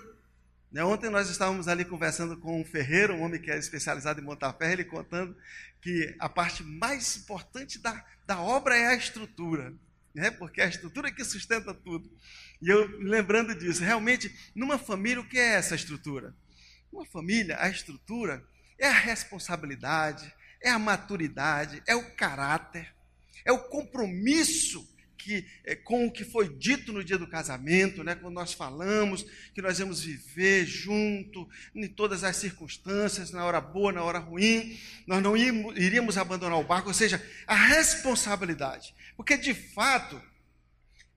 Né? Ontem nós estávamos ali conversando com um ferreiro, um homem que é especializado em montar ferro, ele contando que a parte mais importante da, da obra é a estrutura, né? porque é a estrutura que sustenta tudo. E eu lembrando disso, realmente, numa família, o que é essa estrutura? Uma família, a estrutura é a responsabilidade, é a maturidade, é o caráter, é o compromisso que, é, com o que foi dito no dia do casamento, né, quando nós falamos que nós vamos viver junto em todas as circunstâncias, na hora boa, na hora ruim, nós não iríamos, iríamos abandonar o barco, ou seja, a responsabilidade. Porque de fato,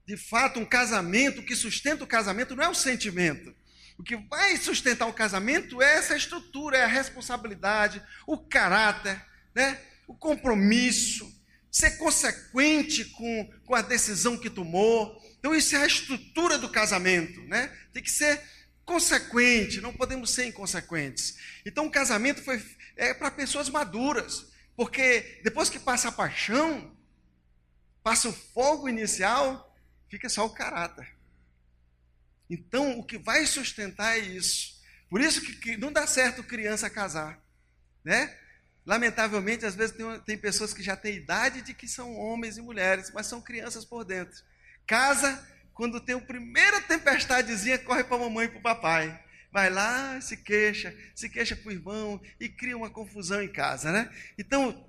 de fato, um casamento, o que sustenta o casamento não é o sentimento. O que vai sustentar o casamento é essa estrutura, é a responsabilidade, o caráter, né? o compromisso, ser consequente com, com a decisão que tomou. Então, isso é a estrutura do casamento. Né? Tem que ser consequente, não podemos ser inconsequentes. Então, o casamento foi, é para pessoas maduras, porque depois que passa a paixão, passa o fogo inicial, fica só o caráter. Então, o que vai sustentar é isso. Por isso que não dá certo criança casar, né? Lamentavelmente, às vezes tem, tem pessoas que já têm idade de que são homens e mulheres, mas são crianças por dentro. Casa, quando tem a primeira tempestadezinha, corre para a mamãe e para o papai. Vai lá, se queixa, se queixa para o irmão e cria uma confusão em casa, né? Então,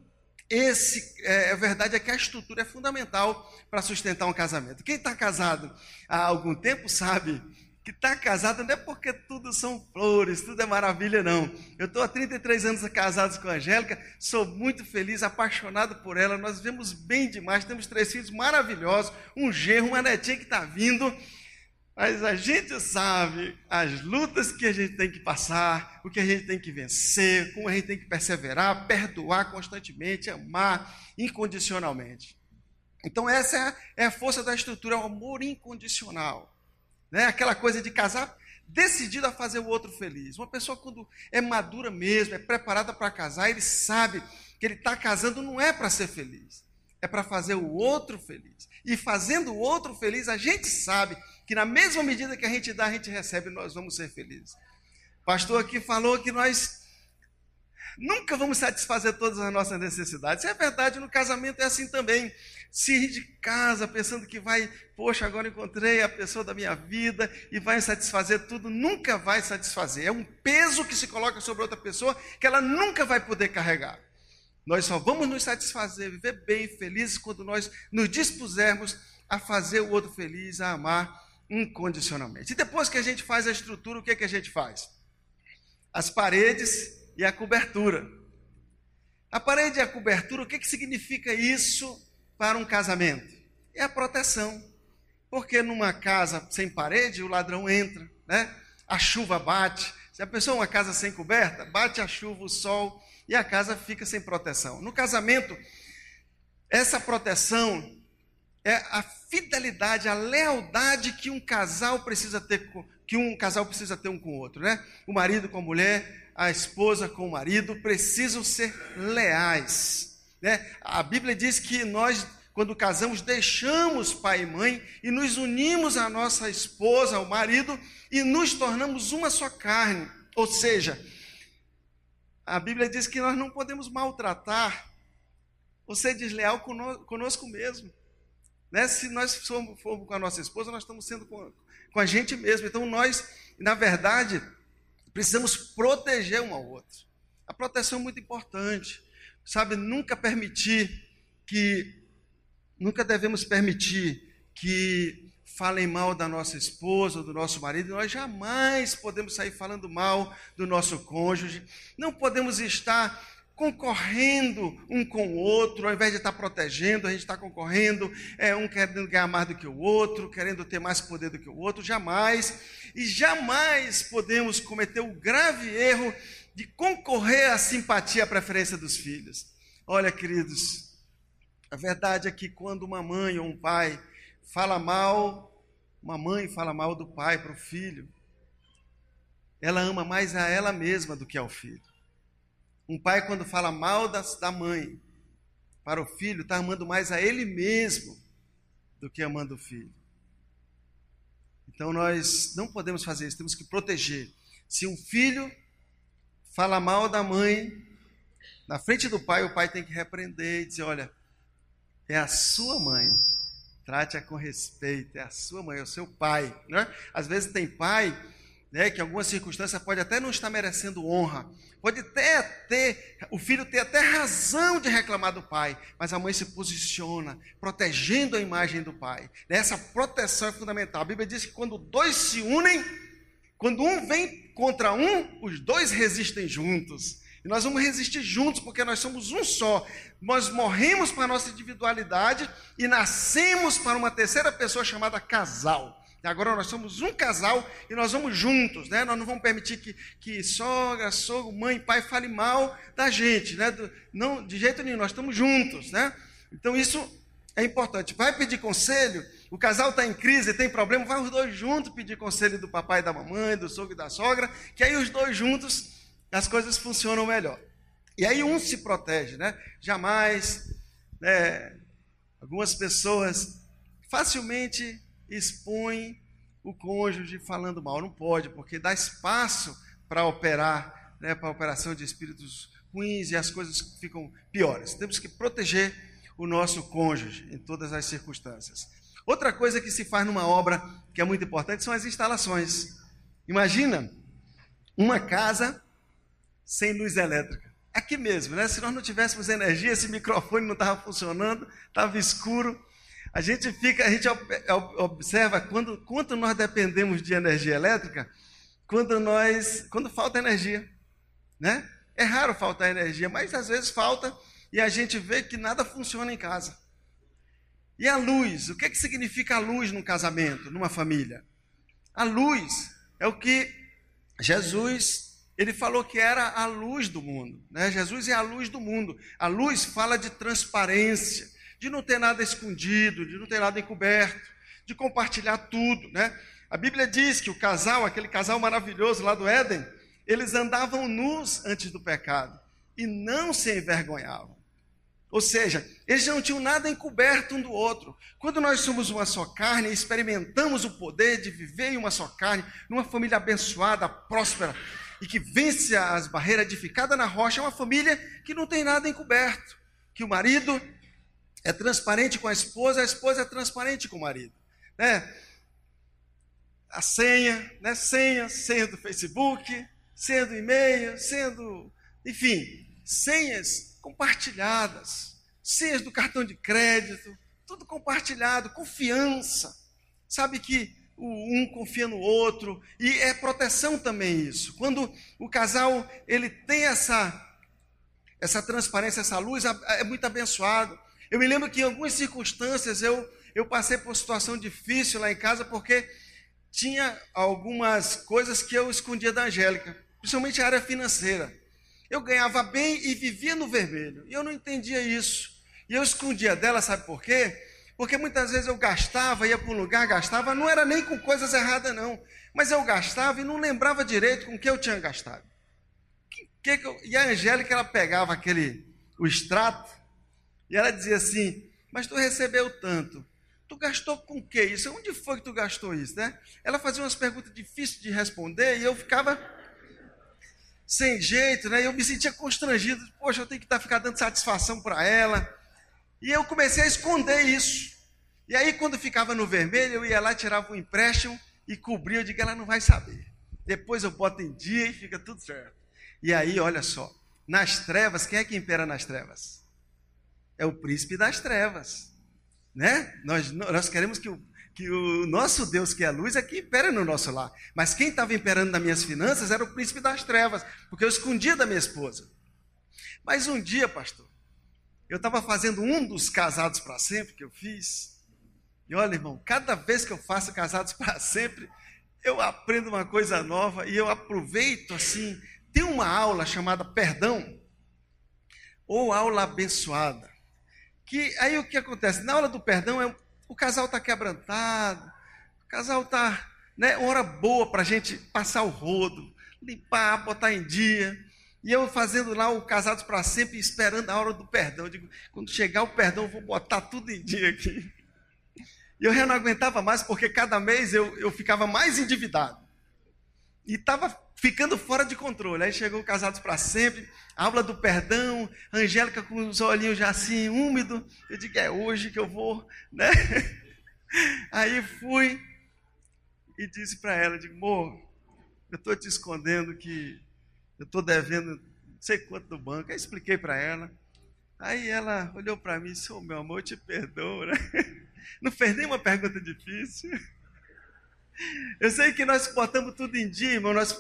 esse, é, a verdade é que a estrutura é fundamental para sustentar um casamento. Quem está casado há algum tempo sabe que está casado não é porque tudo são flores, tudo é maravilha, não. Eu estou há 33 anos casado com a Angélica, sou muito feliz, apaixonado por ela, nós vivemos bem demais, temos três filhos maravilhosos, um genro, uma netinha que está vindo, mas a gente sabe as lutas que a gente tem que passar, o que a gente tem que vencer, como a gente tem que perseverar, perdoar constantemente, amar incondicionalmente. Então, essa é a, é força da estrutura, é o amor incondicional. Né? Aquela coisa de casar decidido a fazer o outro feliz. Uma pessoa, quando é madura mesmo, é preparada para casar, ele sabe que ele está casando não é para ser feliz, é para fazer o outro feliz. E fazendo o outro feliz, a gente sabe que na mesma medida que a gente dá, a gente recebe, nós vamos ser felizes. O pastor aqui falou que nós nunca vamos satisfazer todas as nossas necessidades. é verdade, no casamento é assim também se ir de casa pensando que vai, poxa, agora encontrei a pessoa da minha vida e vai satisfazer tudo, nunca vai satisfazer. É um peso que se coloca sobre outra pessoa que ela nunca vai poder carregar. Nós só vamos nos satisfazer, viver bem, felizes, quando nós nos dispusermos a fazer o outro feliz, a amar incondicionalmente. E depois que a gente faz a estrutura, o que, é que a gente faz? As paredes e a cobertura. A parede e a cobertura, o que, que significa isso para um casamento? É a proteção. Porque numa casa sem parede, o ladrão entra, né? A chuva bate. Se a pessoa é uma casa sem coberta, bate a chuva, o sol e a casa fica sem proteção. No casamento, essa proteção é a fidelidade, a lealdade que um casal precisa ter que um casal precisa ter um com o outro, né? O marido com a mulher, a esposa com o marido precisam ser leais. Né? A Bíblia diz que nós, quando casamos, deixamos pai e mãe e nos unimos à nossa esposa, ao marido, e nos tornamos uma só carne. Ou seja, a Bíblia diz que nós não podemos maltratar ou ser desleal conosco mesmo. Né? Se nós formos, formos, com a nossa esposa, nós estamos sendo com, com a gente mesmo. Então nós, na verdade, precisamos proteger um ao outro. A proteção é muito importante sabe, nunca permitir que, nunca devemos permitir que falem mal da nossa esposa ou do nosso marido, nós jamais podemos sair falando mal do nosso cônjuge, não podemos estar concorrendo um com o outro, ao invés de estar protegendo, a gente está concorrendo, é, um querendo ganhar mais do que o outro, querendo ter mais poder do que o outro, jamais, e jamais podemos cometer o grave erro de concorrer à simpatia, à preferência dos filhos. Olha, queridos, a verdade é que quando uma mãe ou um pai fala mal, uma mãe fala mal do pai para o filho, ela ama mais a ela mesma do que ao filho. Um pai, quando fala mal da, da mãe para o filho, está amando mais a ele mesmo do que amando o filho. Então nós não podemos fazer isso, temos que proteger. Se um filho fala mal da mãe, na frente do pai, o pai tem que repreender e dizer: olha, é a sua mãe, trate-a com respeito, é a sua mãe, é o seu pai. Né? Às vezes tem pai né, que em algumas circunstâncias pode até não estar merecendo honra, pode até ter, o filho ter até razão de reclamar do pai, mas a mãe se posiciona, protegendo a imagem do pai. Essa proteção é fundamental. A Bíblia diz que quando dois se unem, quando um vem contra um, os dois resistem juntos. E nós vamos resistir juntos, porque nós somos um só. Nós morremos para a nossa individualidade e nascemos para uma terceira pessoa chamada casal. Agora nós somos um casal e nós vamos juntos, né? Nós não vamos permitir que, que sogra, sogro, mãe, pai fale mal da gente, né? Do, não, de jeito nenhum, nós estamos juntos, né? Então isso é importante. Vai pedir conselho, o casal está em crise, tem problema, vai os dois juntos pedir conselho do papai e da mamãe, do sogro e da sogra, que aí os dois juntos as coisas funcionam melhor. E aí um se protege, né? Jamais, né, algumas pessoas facilmente expõem o cônjuge falando mal. Não pode, porque dá espaço para operar, né, para a operação de espíritos ruins e as coisas ficam piores. Temos que proteger o nosso cônjuge em todas as circunstâncias. Outra coisa que se faz numa obra que é muito importante são as instalações. Imagina uma casa sem luz elétrica. Aqui mesmo, né? Se nós não tivéssemos energia, esse microfone não estava funcionando, estava escuro. A gente fica, a gente observa quando, quanto nós dependemos de energia elétrica quando nós, quando falta energia, né? É raro faltar energia, mas às vezes falta e a gente vê que nada funciona em casa. E a luz, o que, é que significa a luz num casamento, numa família? A luz é o que Jesus, ele falou que era a luz do mundo. Né? Jesus é a luz do mundo. A luz fala de transparência, de não ter nada escondido, de não ter nada encoberto, de compartilhar tudo. Né? A Bíblia diz que o casal, aquele casal maravilhoso lá do Éden, eles andavam nus antes do pecado e não se envergonhavam. Ou seja, eles não tinham nada encoberto um do outro. Quando nós somos uma só carne e experimentamos o poder de viver em uma só carne, numa família abençoada, próspera e que vence as barreiras edificada na rocha, é uma família que não tem nada encoberto. Que o marido é transparente com a esposa, a esposa é transparente com o marido. Né? A senha, né? senha, senha do Facebook, senha do e-mail, senha do. Enfim, senhas compartilhadas, senhas do cartão de crédito, tudo compartilhado, confiança. Sabe que um confia no outro e é proteção também isso. Quando o casal ele tem essa essa transparência, essa luz, é muito abençoado. Eu me lembro que em algumas circunstâncias eu eu passei por situação difícil lá em casa porque tinha algumas coisas que eu escondia da Angélica, principalmente a área financeira. Eu ganhava bem e vivia no vermelho. E eu não entendia isso. E eu escondia dela, sabe por quê? Porque muitas vezes eu gastava, ia para um lugar, gastava, não era nem com coisas erradas, não. Mas eu gastava e não lembrava direito com que eu tinha gastado. Que, que eu... E a Angélica, ela pegava aquele, o extrato, e ela dizia assim, mas tu recebeu tanto. Tu gastou com o que isso? Onde foi que tu gastou isso, né? Ela fazia umas perguntas difíceis de responder e eu ficava sem jeito, né? Eu me sentia constrangido. Poxa, eu tenho que tá, ficar dando satisfação para ela. E eu comecei a esconder isso. E aí, quando ficava no vermelho, eu ia lá, tirava um empréstimo e cobria. Eu digo, ela não vai saber. Depois eu boto em dia e fica tudo certo. E aí, olha só, nas trevas, quem é que impera nas trevas? É o príncipe das trevas. Né? Nós, nós queremos que o, que o nosso Deus, que é a luz, é que impera no nosso lar. Mas quem estava imperando nas minhas finanças era o príncipe das trevas, porque eu escondia da minha esposa. Mas um dia, pastor, eu estava fazendo um dos casados para sempre que eu fiz. E olha, irmão, cada vez que eu faço casados para sempre, eu aprendo uma coisa nova e eu aproveito assim. Tem uma aula chamada perdão ou aula abençoada. Que aí o que acontece? Na aula do perdão é o casal está quebrantado, o casal está, né, hora boa para a gente passar o rodo, limpar, botar em dia. E eu fazendo lá o Casados para Sempre, esperando a hora do perdão. Eu digo, quando chegar o perdão, eu vou botar tudo em dia aqui. E eu já não aguentava mais, porque cada mês eu, eu ficava mais endividado. E estava ficando fora de controle. Aí chegou Casados para Sempre, aula do perdão, Angélica com os olhinhos já assim, úmido. Eu digo, é hoje que eu vou, né? Aí fui e disse para ela, digo, amor, eu estou te escondendo que eu estou devendo não sei quanto do banco. Aí expliquei para ela. Aí ela olhou para mim e disse, oh, meu amor, eu te perdoo, né? Não fez nenhuma pergunta difícil. Eu sei que nós botamos tudo em dia, irmão. Nós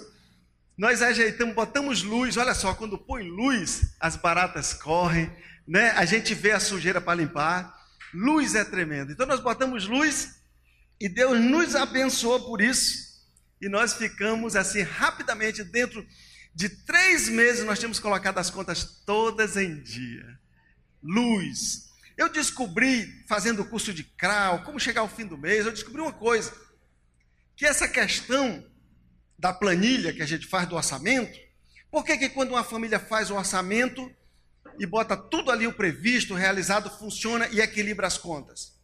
nós ajeitamos, botamos luz. Olha só, quando põe luz, as baratas correm, né? A gente vê a sujeira para limpar. Luz é tremendo. Então nós botamos luz e Deus nos abençoou por isso. E nós ficamos assim rapidamente dentro de três meses nós tínhamos colocado as contas todas em dia. Luz. Eu descobri, fazendo o curso de CRAU, como chegar ao fim do mês, eu descobri uma coisa: que essa questão da planilha que a gente faz do orçamento, por que, que quando uma família faz o orçamento e bota tudo ali o previsto, o realizado, funciona e equilibra as contas?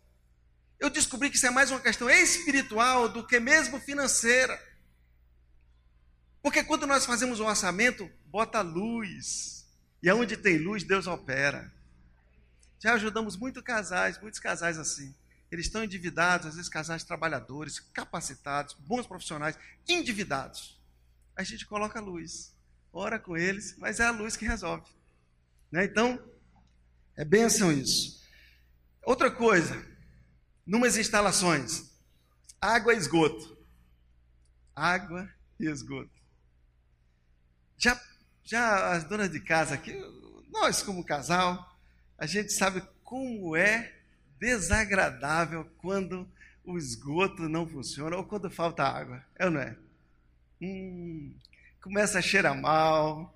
Eu descobri que isso é mais uma questão espiritual do que mesmo financeira. Porque quando nós fazemos um orçamento, bota luz. E aonde tem luz, Deus opera. Já ajudamos muitos casais, muitos casais assim. Eles estão endividados, às vezes casais trabalhadores, capacitados, bons profissionais, endividados. A gente coloca a luz, ora com eles, mas é a luz que resolve. Né? Então, é bênção isso. Outra coisa, numas instalações, água e esgoto. Água e esgoto. Já, já as donas de casa aqui, nós como casal, a gente sabe como é desagradável quando o esgoto não funciona ou quando falta água. É ou não é? Hum, começa a cheirar mal.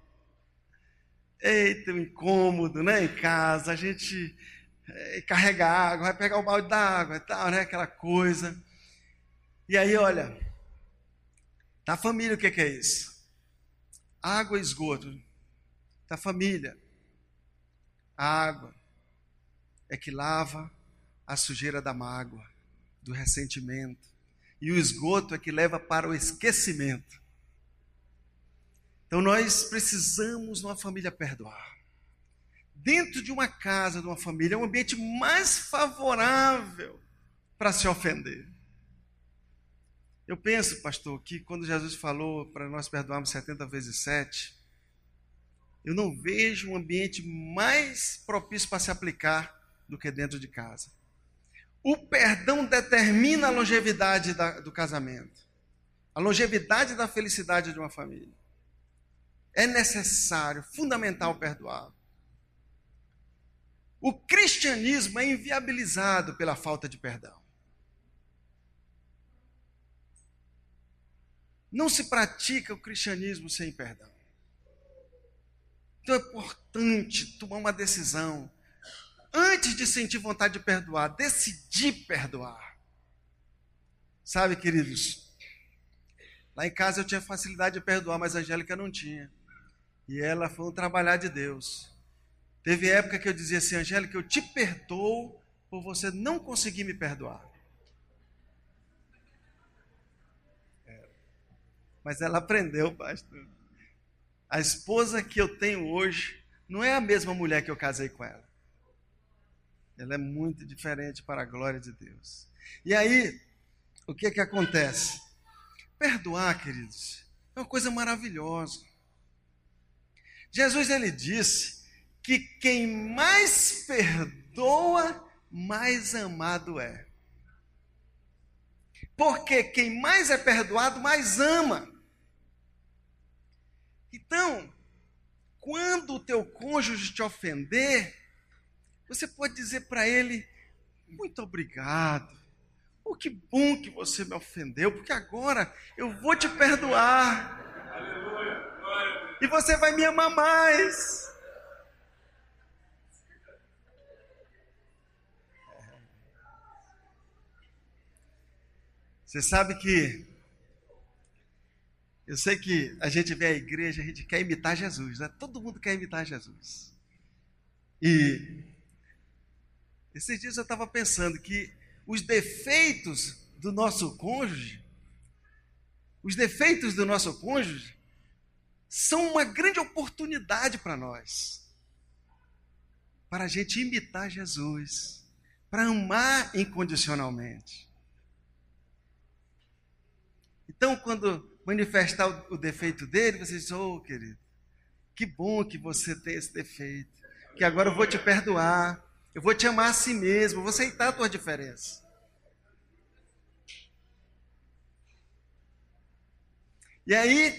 Eita, um incômodo, né? Em casa, a gente é, carrega água, vai pegar o balde d'água e tal, né? Aquela coisa. E aí, olha, tá família, o que, que é isso? Água e esgoto. Tá família. A água é que lava a sujeira da mágoa, do ressentimento. E o esgoto é que leva para o esquecimento. Então nós precisamos, numa família, perdoar. Dentro de uma casa, de uma família, é um ambiente mais favorável para se ofender. Eu penso, pastor, que quando Jesus falou para nós perdoarmos 70 vezes 7, eu não vejo um ambiente mais propício para se aplicar do que dentro de casa. O perdão determina a longevidade da, do casamento, a longevidade da felicidade de uma família. É necessário, fundamental perdoar. O cristianismo é inviabilizado pela falta de perdão. Não se pratica o cristianismo sem perdão. Então é importante tomar uma decisão antes de sentir vontade de perdoar, decidir perdoar. Sabe, queridos, lá em casa eu tinha facilidade de perdoar, mas a Angélica não tinha. E ela foi um trabalhar de Deus. Teve época que eu dizia assim, Angélica, eu te perdoo por você não conseguir me perdoar. É. Mas ela aprendeu, pastor. A esposa que eu tenho hoje não é a mesma mulher que eu casei com ela. Ela é muito diferente para a glória de Deus. E aí, o que que acontece? Perdoar, queridos, é uma coisa maravilhosa. Jesus ele disse que quem mais perdoa, mais amado é. Porque quem mais é perdoado, mais ama. Então, quando o teu cônjuge te ofender, você pode dizer para ele: muito obrigado. Oh, que bom que você me ofendeu, porque agora eu vou te perdoar. E você vai me amar mais. Você sabe que eu sei que a gente vê a igreja, a gente quer imitar Jesus, né? Todo mundo quer imitar Jesus. E esses dias eu estava pensando que os defeitos do nosso cônjuge, os defeitos do nosso cônjuge, são uma grande oportunidade para nós. Para a gente imitar Jesus, para amar incondicionalmente. Então, quando manifestar o, defeito dele, você diz: Oh, querido, que bom que você tem esse defeito, que agora eu vou te perdoar. Eu vou te amar a si mesmo, vou aceitar a tua diferença. E aí,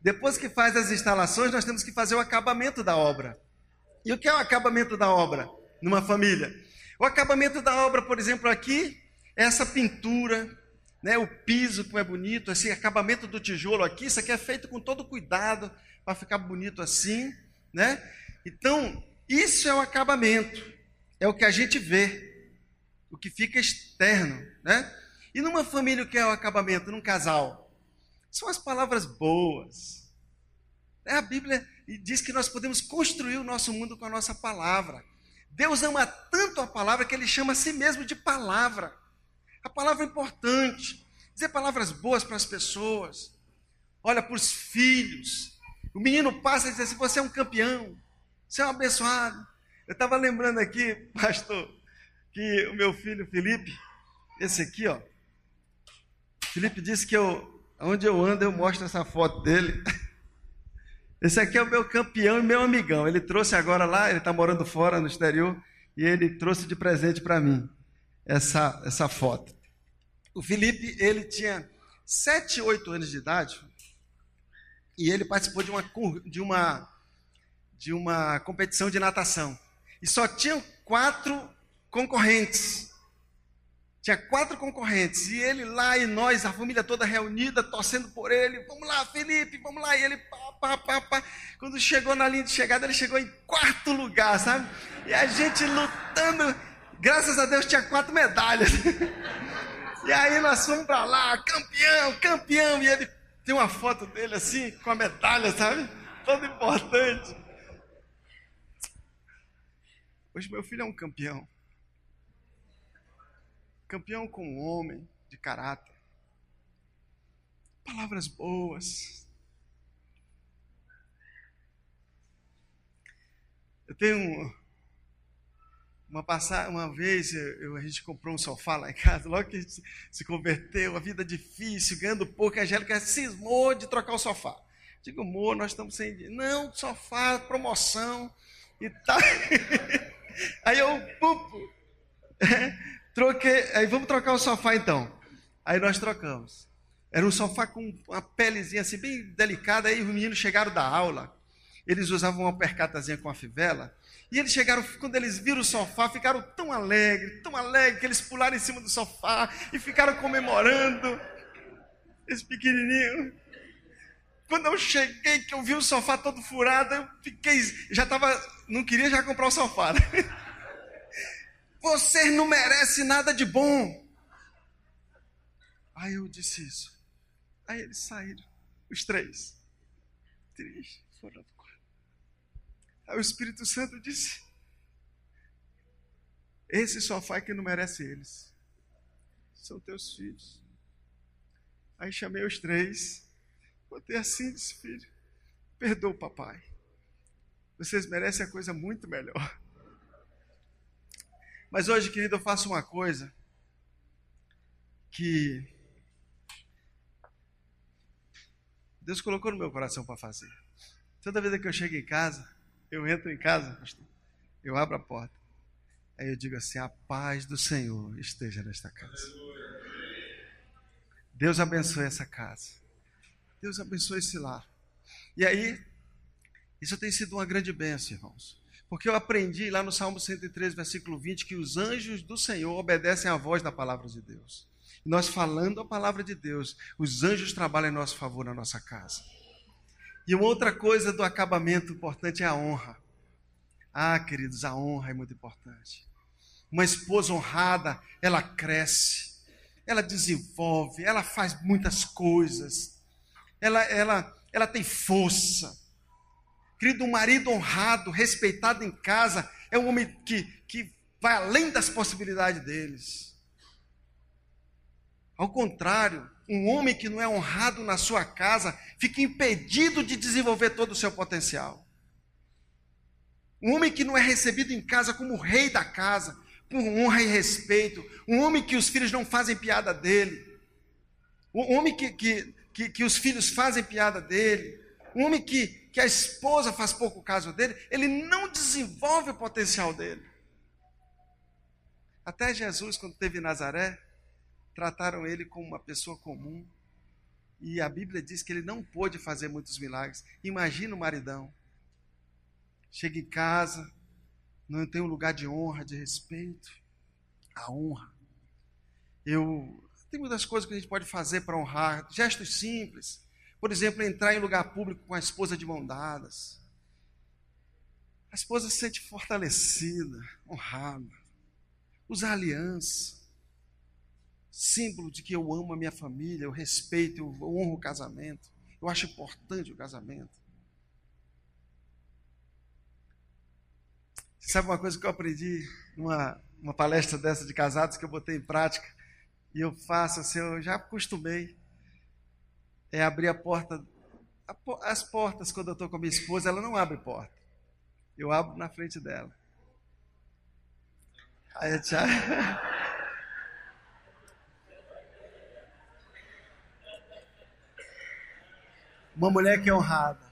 depois que faz as instalações, nós temos que fazer o acabamento da obra. E o que é o acabamento da obra numa família? O acabamento da obra, por exemplo, aqui, é essa pintura, né, o piso como é bonito, esse acabamento do tijolo aqui, isso aqui é feito com todo cuidado para ficar bonito assim, né? Então, isso é o acabamento é o que a gente vê, o que fica externo, né? E numa família, o que é o acabamento? Num casal? São as palavras boas. É, a Bíblia diz que nós podemos construir o nosso mundo com a nossa palavra. Deus ama tanto a palavra que ele chama a si mesmo de palavra. A palavra é importante. Dizer palavras boas para as pessoas. Olha, para os filhos. O menino passa e diz assim: Você é um campeão. Você é um abençoado. Eu estava lembrando aqui, pastor, que o meu filho Felipe, esse aqui, ó. Felipe disse que eu, onde eu ando, eu mostro essa foto dele. Esse aqui é o meu campeão e meu amigão. Ele trouxe agora lá, ele está morando fora no exterior, e ele trouxe de presente para mim essa, essa foto. O Felipe, ele tinha 7, 8 anos de idade, e ele participou de uma, de uma, de uma competição de natação. E só tinham quatro concorrentes. Tinha quatro concorrentes. E ele lá e nós, a família toda reunida, torcendo por ele. Vamos lá, Felipe, vamos lá. E ele, pá, pá, pá, pá. Quando chegou na linha de chegada, ele chegou em quarto lugar, sabe? E a gente lutando. Graças a Deus tinha quatro medalhas. E aí nós fomos para lá, campeão, campeão. E ele tem uma foto dele assim, com a medalha, sabe? Todo importante. Hoje meu filho é um campeão. Campeão com um homem de caráter. Palavras boas. Eu tenho uma passagem, uma vez eu, a gente comprou um sofá lá em casa, logo que a gente se converteu, a vida difícil, ganhando pouco, a Angélica cismou de trocar o sofá. Digo, amor, nós estamos sem. Não, sofá, promoção e tal. Aí eu, pupo, troquei, aí vamos trocar o sofá então. Aí nós trocamos. Era um sofá com uma pelezinha assim, bem delicada. Aí os meninos chegaram da aula. Eles usavam uma percatazinha com a fivela. E eles chegaram, quando eles viram o sofá, ficaram tão alegres, tão alegres, que eles pularam em cima do sofá e ficaram comemorando. Esse pequenininho. Quando eu cheguei, que eu vi o sofá todo furado, eu fiquei, já estava, não queria já comprar o sofá. Né? Vocês não merecem nada de bom. Aí eu disse isso. Aí eles saíram, os três. Triste, foram Aí o Espírito Santo disse: Esse sofá é que não merece eles. São teus filhos. Aí chamei os três. Botei assim, disse, filho, perdoa o papai. Vocês merecem a coisa muito melhor. Mas hoje, querido, eu faço uma coisa que Deus colocou no meu coração para fazer. Toda vez que eu chego em casa, eu entro em casa, eu abro a porta. Aí eu digo assim: a paz do Senhor esteja nesta casa. Deus abençoe essa casa. Deus abençoe esse lar. E aí, isso tem sido uma grande bênção, irmãos. Porque eu aprendi lá no Salmo 103, versículo 20, que os anjos do Senhor obedecem à voz da palavra de Deus. E nós falando a palavra de Deus, os anjos trabalham em nosso favor na nossa casa. E uma outra coisa do acabamento importante é a honra. Ah, queridos, a honra é muito importante. Uma esposa honrada, ela cresce, ela desenvolve, ela faz muitas coisas ela, ela, ela tem força. Querido, um marido honrado, respeitado em casa, é um homem que, que vai além das possibilidades deles. Ao contrário, um homem que não é honrado na sua casa fica impedido de desenvolver todo o seu potencial. Um homem que não é recebido em casa como rei da casa, com honra e respeito. Um homem que os filhos não fazem piada dele. Um homem que, que que, que os filhos fazem piada dele, um homem que, que a esposa faz pouco caso dele, ele não desenvolve o potencial dele. Até Jesus, quando teve Nazaré, trataram ele como uma pessoa comum. E a Bíblia diz que ele não pôde fazer muitos milagres. Imagina o maridão. Chega em casa, não tem um lugar de honra, de respeito. A honra. Eu tem muitas coisas que a gente pode fazer para honrar, gestos simples. Por exemplo, entrar em lugar público com a esposa de mão dadas. A esposa se sente fortalecida, honrada. Usar aliança. Símbolo de que eu amo a minha família, eu respeito, eu honro o casamento. Eu acho importante o casamento. Sabe uma coisa que eu aprendi numa uma palestra dessa de casados que eu botei em prática? E eu faço assim, eu já acostumei. É abrir a porta. As portas, quando eu estou com a minha esposa, ela não abre porta. eu abro na frente dela. Aí a tia... Uma mulher que é honrada,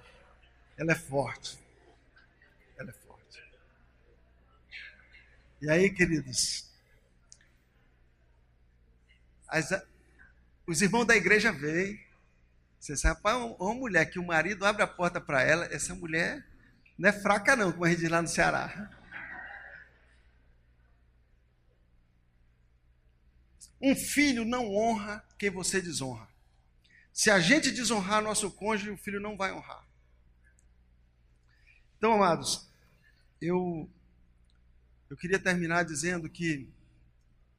ela é forte. Ela é forte. E aí, queridos, as, os irmãos da igreja veem. Você sabe, uma, uma mulher que o marido abre a porta para ela, essa mulher não é fraca, não, como a gente diz lá no Ceará. Um filho não honra quem você desonra. Se a gente desonrar nosso cônjuge, o filho não vai honrar. Então, amados, eu, eu queria terminar dizendo que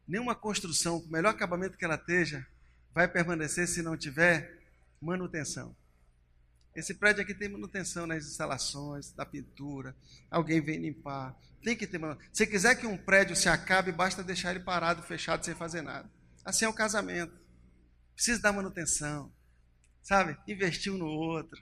nenhuma construção, o melhor acabamento que ela esteja, vai permanecer se não tiver manutenção. Esse prédio aqui tem manutenção nas instalações, da pintura, alguém vem limpar. Tem que ter manutenção. Se quiser que um prédio se acabe, basta deixar ele parado, fechado, sem fazer nada. Assim é o casamento. Precisa dar manutenção sabe? Investir um no outro.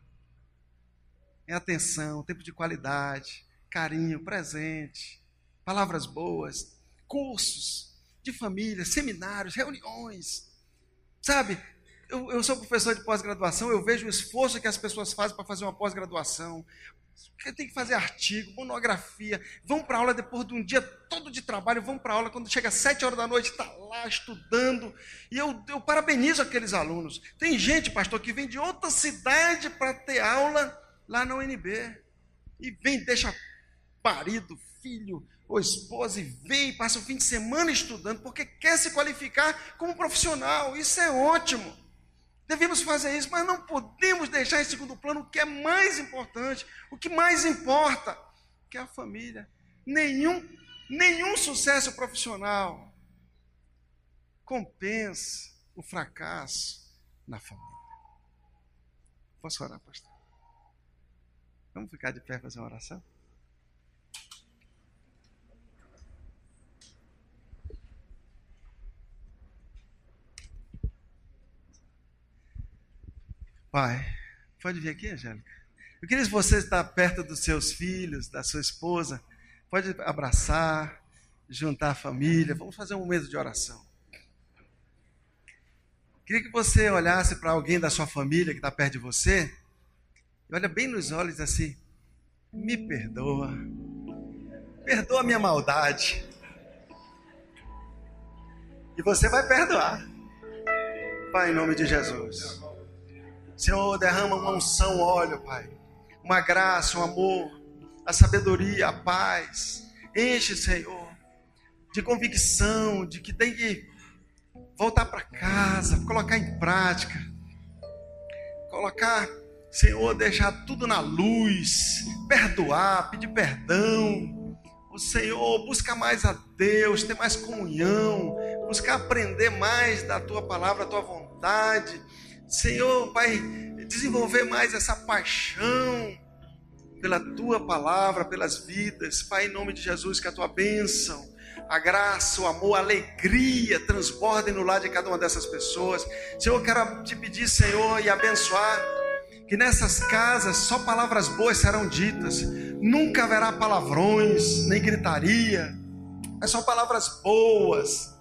Em atenção, tempo de qualidade, carinho, presente, palavras boas, cursos de família, seminários, reuniões. Sabe? Eu, eu sou professor de pós-graduação, eu vejo o esforço que as pessoas fazem para fazer uma pós-graduação. Tem que fazer artigo, monografia. Vão para aula depois de um dia todo de trabalho, vão para aula. Quando chega às sete horas da noite, está lá estudando. E eu, eu parabenizo aqueles alunos. Tem gente, pastor, que vem de outra cidade para ter aula lá na UNB. E vem, deixa marido, filho ou esposa e vem e passa o fim de semana estudando, porque quer se qualificar como profissional. Isso é ótimo. Devemos fazer isso, mas não podemos deixar em segundo plano o que é mais importante, o que mais importa, que é a família. Nenhum, nenhum sucesso profissional compensa o fracasso na família. Posso orar, pastor? Vamos ficar de pé e fazer uma oração? Pai, pode vir aqui, Angélica? Eu queria que você está perto dos seus filhos, da sua esposa. Pode abraçar, juntar a família. Vamos fazer um momento de oração. Queria que você olhasse para alguém da sua família que está perto de você e olha bem nos olhos assim: me perdoa, perdoa a minha maldade. E você vai perdoar. Pai, em nome de Jesus. Senhor, derrama uma unção, óleo, Pai. Uma graça, um amor, a sabedoria, a paz. Enche, Senhor, de convicção, de que tem que voltar para casa, colocar em prática. Colocar, Senhor, deixar tudo na luz, perdoar, pedir perdão. O Senhor busca mais a Deus, ter mais comunhão, buscar aprender mais da tua palavra, da tua vontade Senhor, Pai, desenvolver mais essa paixão pela tua palavra, pelas vidas. Pai, em nome de Jesus, que a tua bênção, a graça, o amor, a alegria transbordem no lado de cada uma dessas pessoas. Senhor, eu quero te pedir, Senhor, e abençoar que nessas casas só palavras boas serão ditas. Nunca haverá palavrões, nem gritaria. É só palavras boas.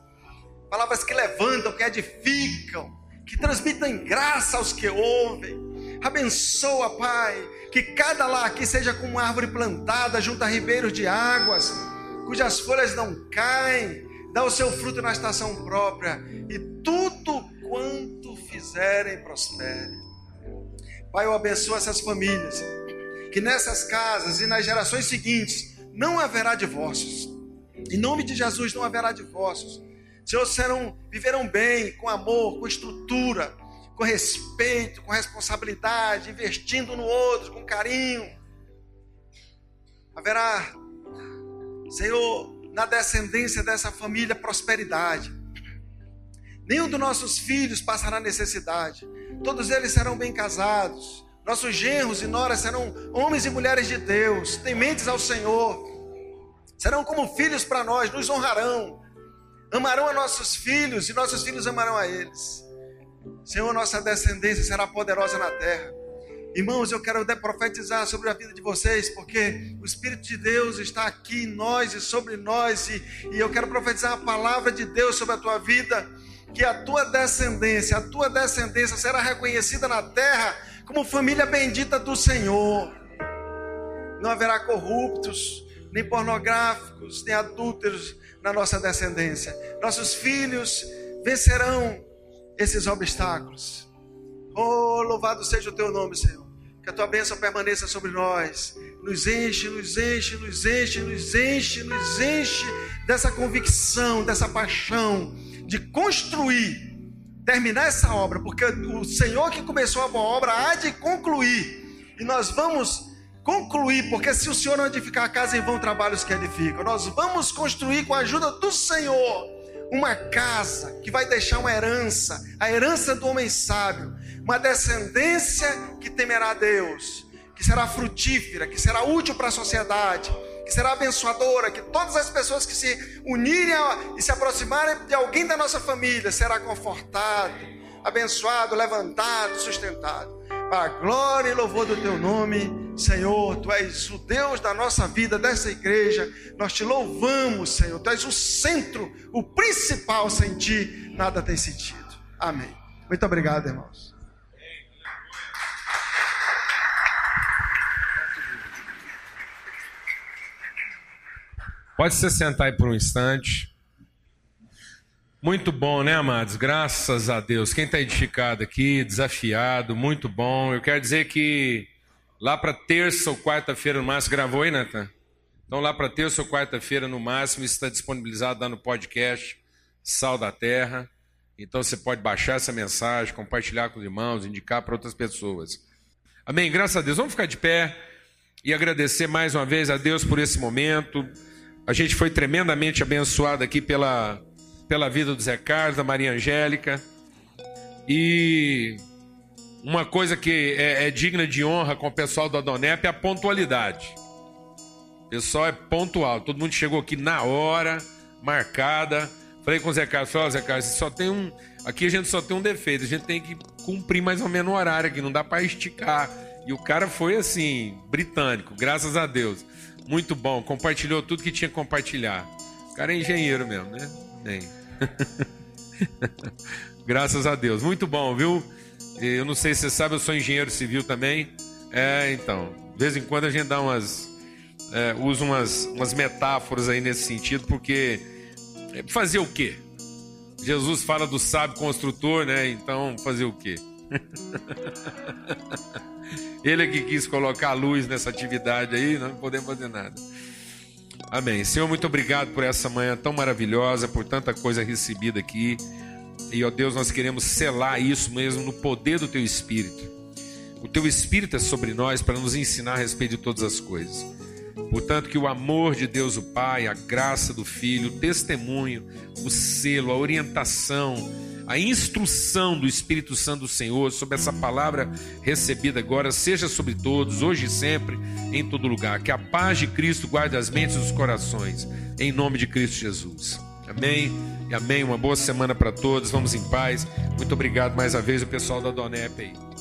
Palavras que levantam, que edificam que transmitam graça aos que ouvem. Abençoa, Pai, que cada lar aqui seja como uma árvore plantada junto a ribeiros de águas, cujas folhas não caem, dá o seu fruto na estação própria, e tudo quanto fizerem prospere. Pai, eu abençoo essas famílias, que nessas casas e nas gerações seguintes não haverá divórcios. Em nome de Jesus não haverá divórcios Senhor, serão, viverão bem, com amor, com estrutura, com respeito, com responsabilidade, investindo no outro, com carinho. Haverá, Senhor, na descendência dessa família, prosperidade. Nenhum dos nossos filhos passará necessidade. Todos eles serão bem casados. Nossos genros e noras serão homens e mulheres de Deus, tementes ao Senhor. Serão como filhos para nós, nos honrarão amarão a nossos filhos e nossos filhos amarão a eles. Senhor, nossa descendência será poderosa na terra. Irmãos, eu quero profetizar sobre a vida de vocês, porque o Espírito de Deus está aqui em nós e sobre nós, e, e eu quero profetizar a palavra de Deus sobre a tua vida, que a tua descendência, a tua descendência será reconhecida na terra como família bendita do Senhor. Não haverá corruptos, nem pornográficos, nem adúlteros na nossa descendência. Nossos filhos vencerão esses obstáculos. Oh, louvado seja o teu nome, Senhor. Que a tua bênção permaneça sobre nós. Nos enche, nos enche, nos enche, nos enche, nos enche dessa convicção, dessa paixão de construir, terminar essa obra, porque o Senhor que começou a boa obra há de concluir. E nós vamos concluir, porque se o Senhor não edificar a casa, em vão trabalhos que edificam. Nós vamos construir com a ajuda do Senhor uma casa que vai deixar uma herança, a herança do homem sábio, uma descendência que temerá a Deus, que será frutífera, que será útil para a sociedade, que será abençoadora, que todas as pessoas que se unirem e se aproximarem de alguém da nossa família será confortado, abençoado, levantado, sustentado. A glória e louvor do teu nome, Senhor, tu és o Deus da nossa vida, dessa igreja. Nós te louvamos, Senhor. Tu és o centro, o principal. Sem ti, nada tem sentido. Amém. Muito obrigado, irmãos. Pode se sentar aí por um instante. Muito bom, né, amados? Graças a Deus. Quem está edificado aqui, desafiado, muito bom. Eu quero dizer que lá para terça ou quarta-feira no máximo, gravou aí, Nathan? Então, lá para terça ou quarta-feira no máximo, está disponibilizado lá no podcast Sal da Terra. Então, você pode baixar essa mensagem, compartilhar com os irmãos, indicar para outras pessoas. Amém? Graças a Deus. Vamos ficar de pé e agradecer mais uma vez a Deus por esse momento. A gente foi tremendamente abençoado aqui pela, pela vida do Zé Carlos, da Maria Angélica. E uma coisa que é, é digna de honra com o pessoal da Donep é a pontualidade. O pessoal é pontual. Todo mundo chegou aqui na hora, marcada. Falei com o Zé Carlos, falei, oh, Zé Carlos, só tem um. Aqui a gente só tem um defeito, a gente tem que cumprir mais ou menos o horário aqui, não dá para esticar. E o cara foi assim, britânico, graças a Deus. Muito bom, compartilhou tudo que tinha que compartilhar. O cara é engenheiro mesmo, né? Bem. Graças a Deus. Muito bom, viu? Eu não sei se você sabe, eu sou engenheiro civil também. É, então. De vez em quando a gente dá umas. É, usa umas, umas metáforas aí nesse sentido, porque. Fazer o quê? Jesus fala do sábio construtor, né? Então, fazer o quê? Ele é que quis colocar a luz nessa atividade aí, não podemos fazer nada. Amém. Senhor, muito obrigado por essa manhã tão maravilhosa, por tanta coisa recebida aqui. E, ó Deus, nós queremos selar isso mesmo no poder do Teu Espírito. O Teu Espírito é sobre nós para nos ensinar a respeito de todas as coisas. Portanto, que o amor de Deus, o Pai, a graça do Filho, o testemunho, o selo, a orientação, a instrução do Espírito Santo do Senhor sobre essa palavra recebida agora seja sobre todos, hoje e sempre, em todo lugar. Que a paz de Cristo guarde as mentes e os corações, em nome de Cristo Jesus. Amém e amém. Uma boa semana para todos. Vamos em paz. Muito obrigado mais uma vez, o pessoal da Donep aí.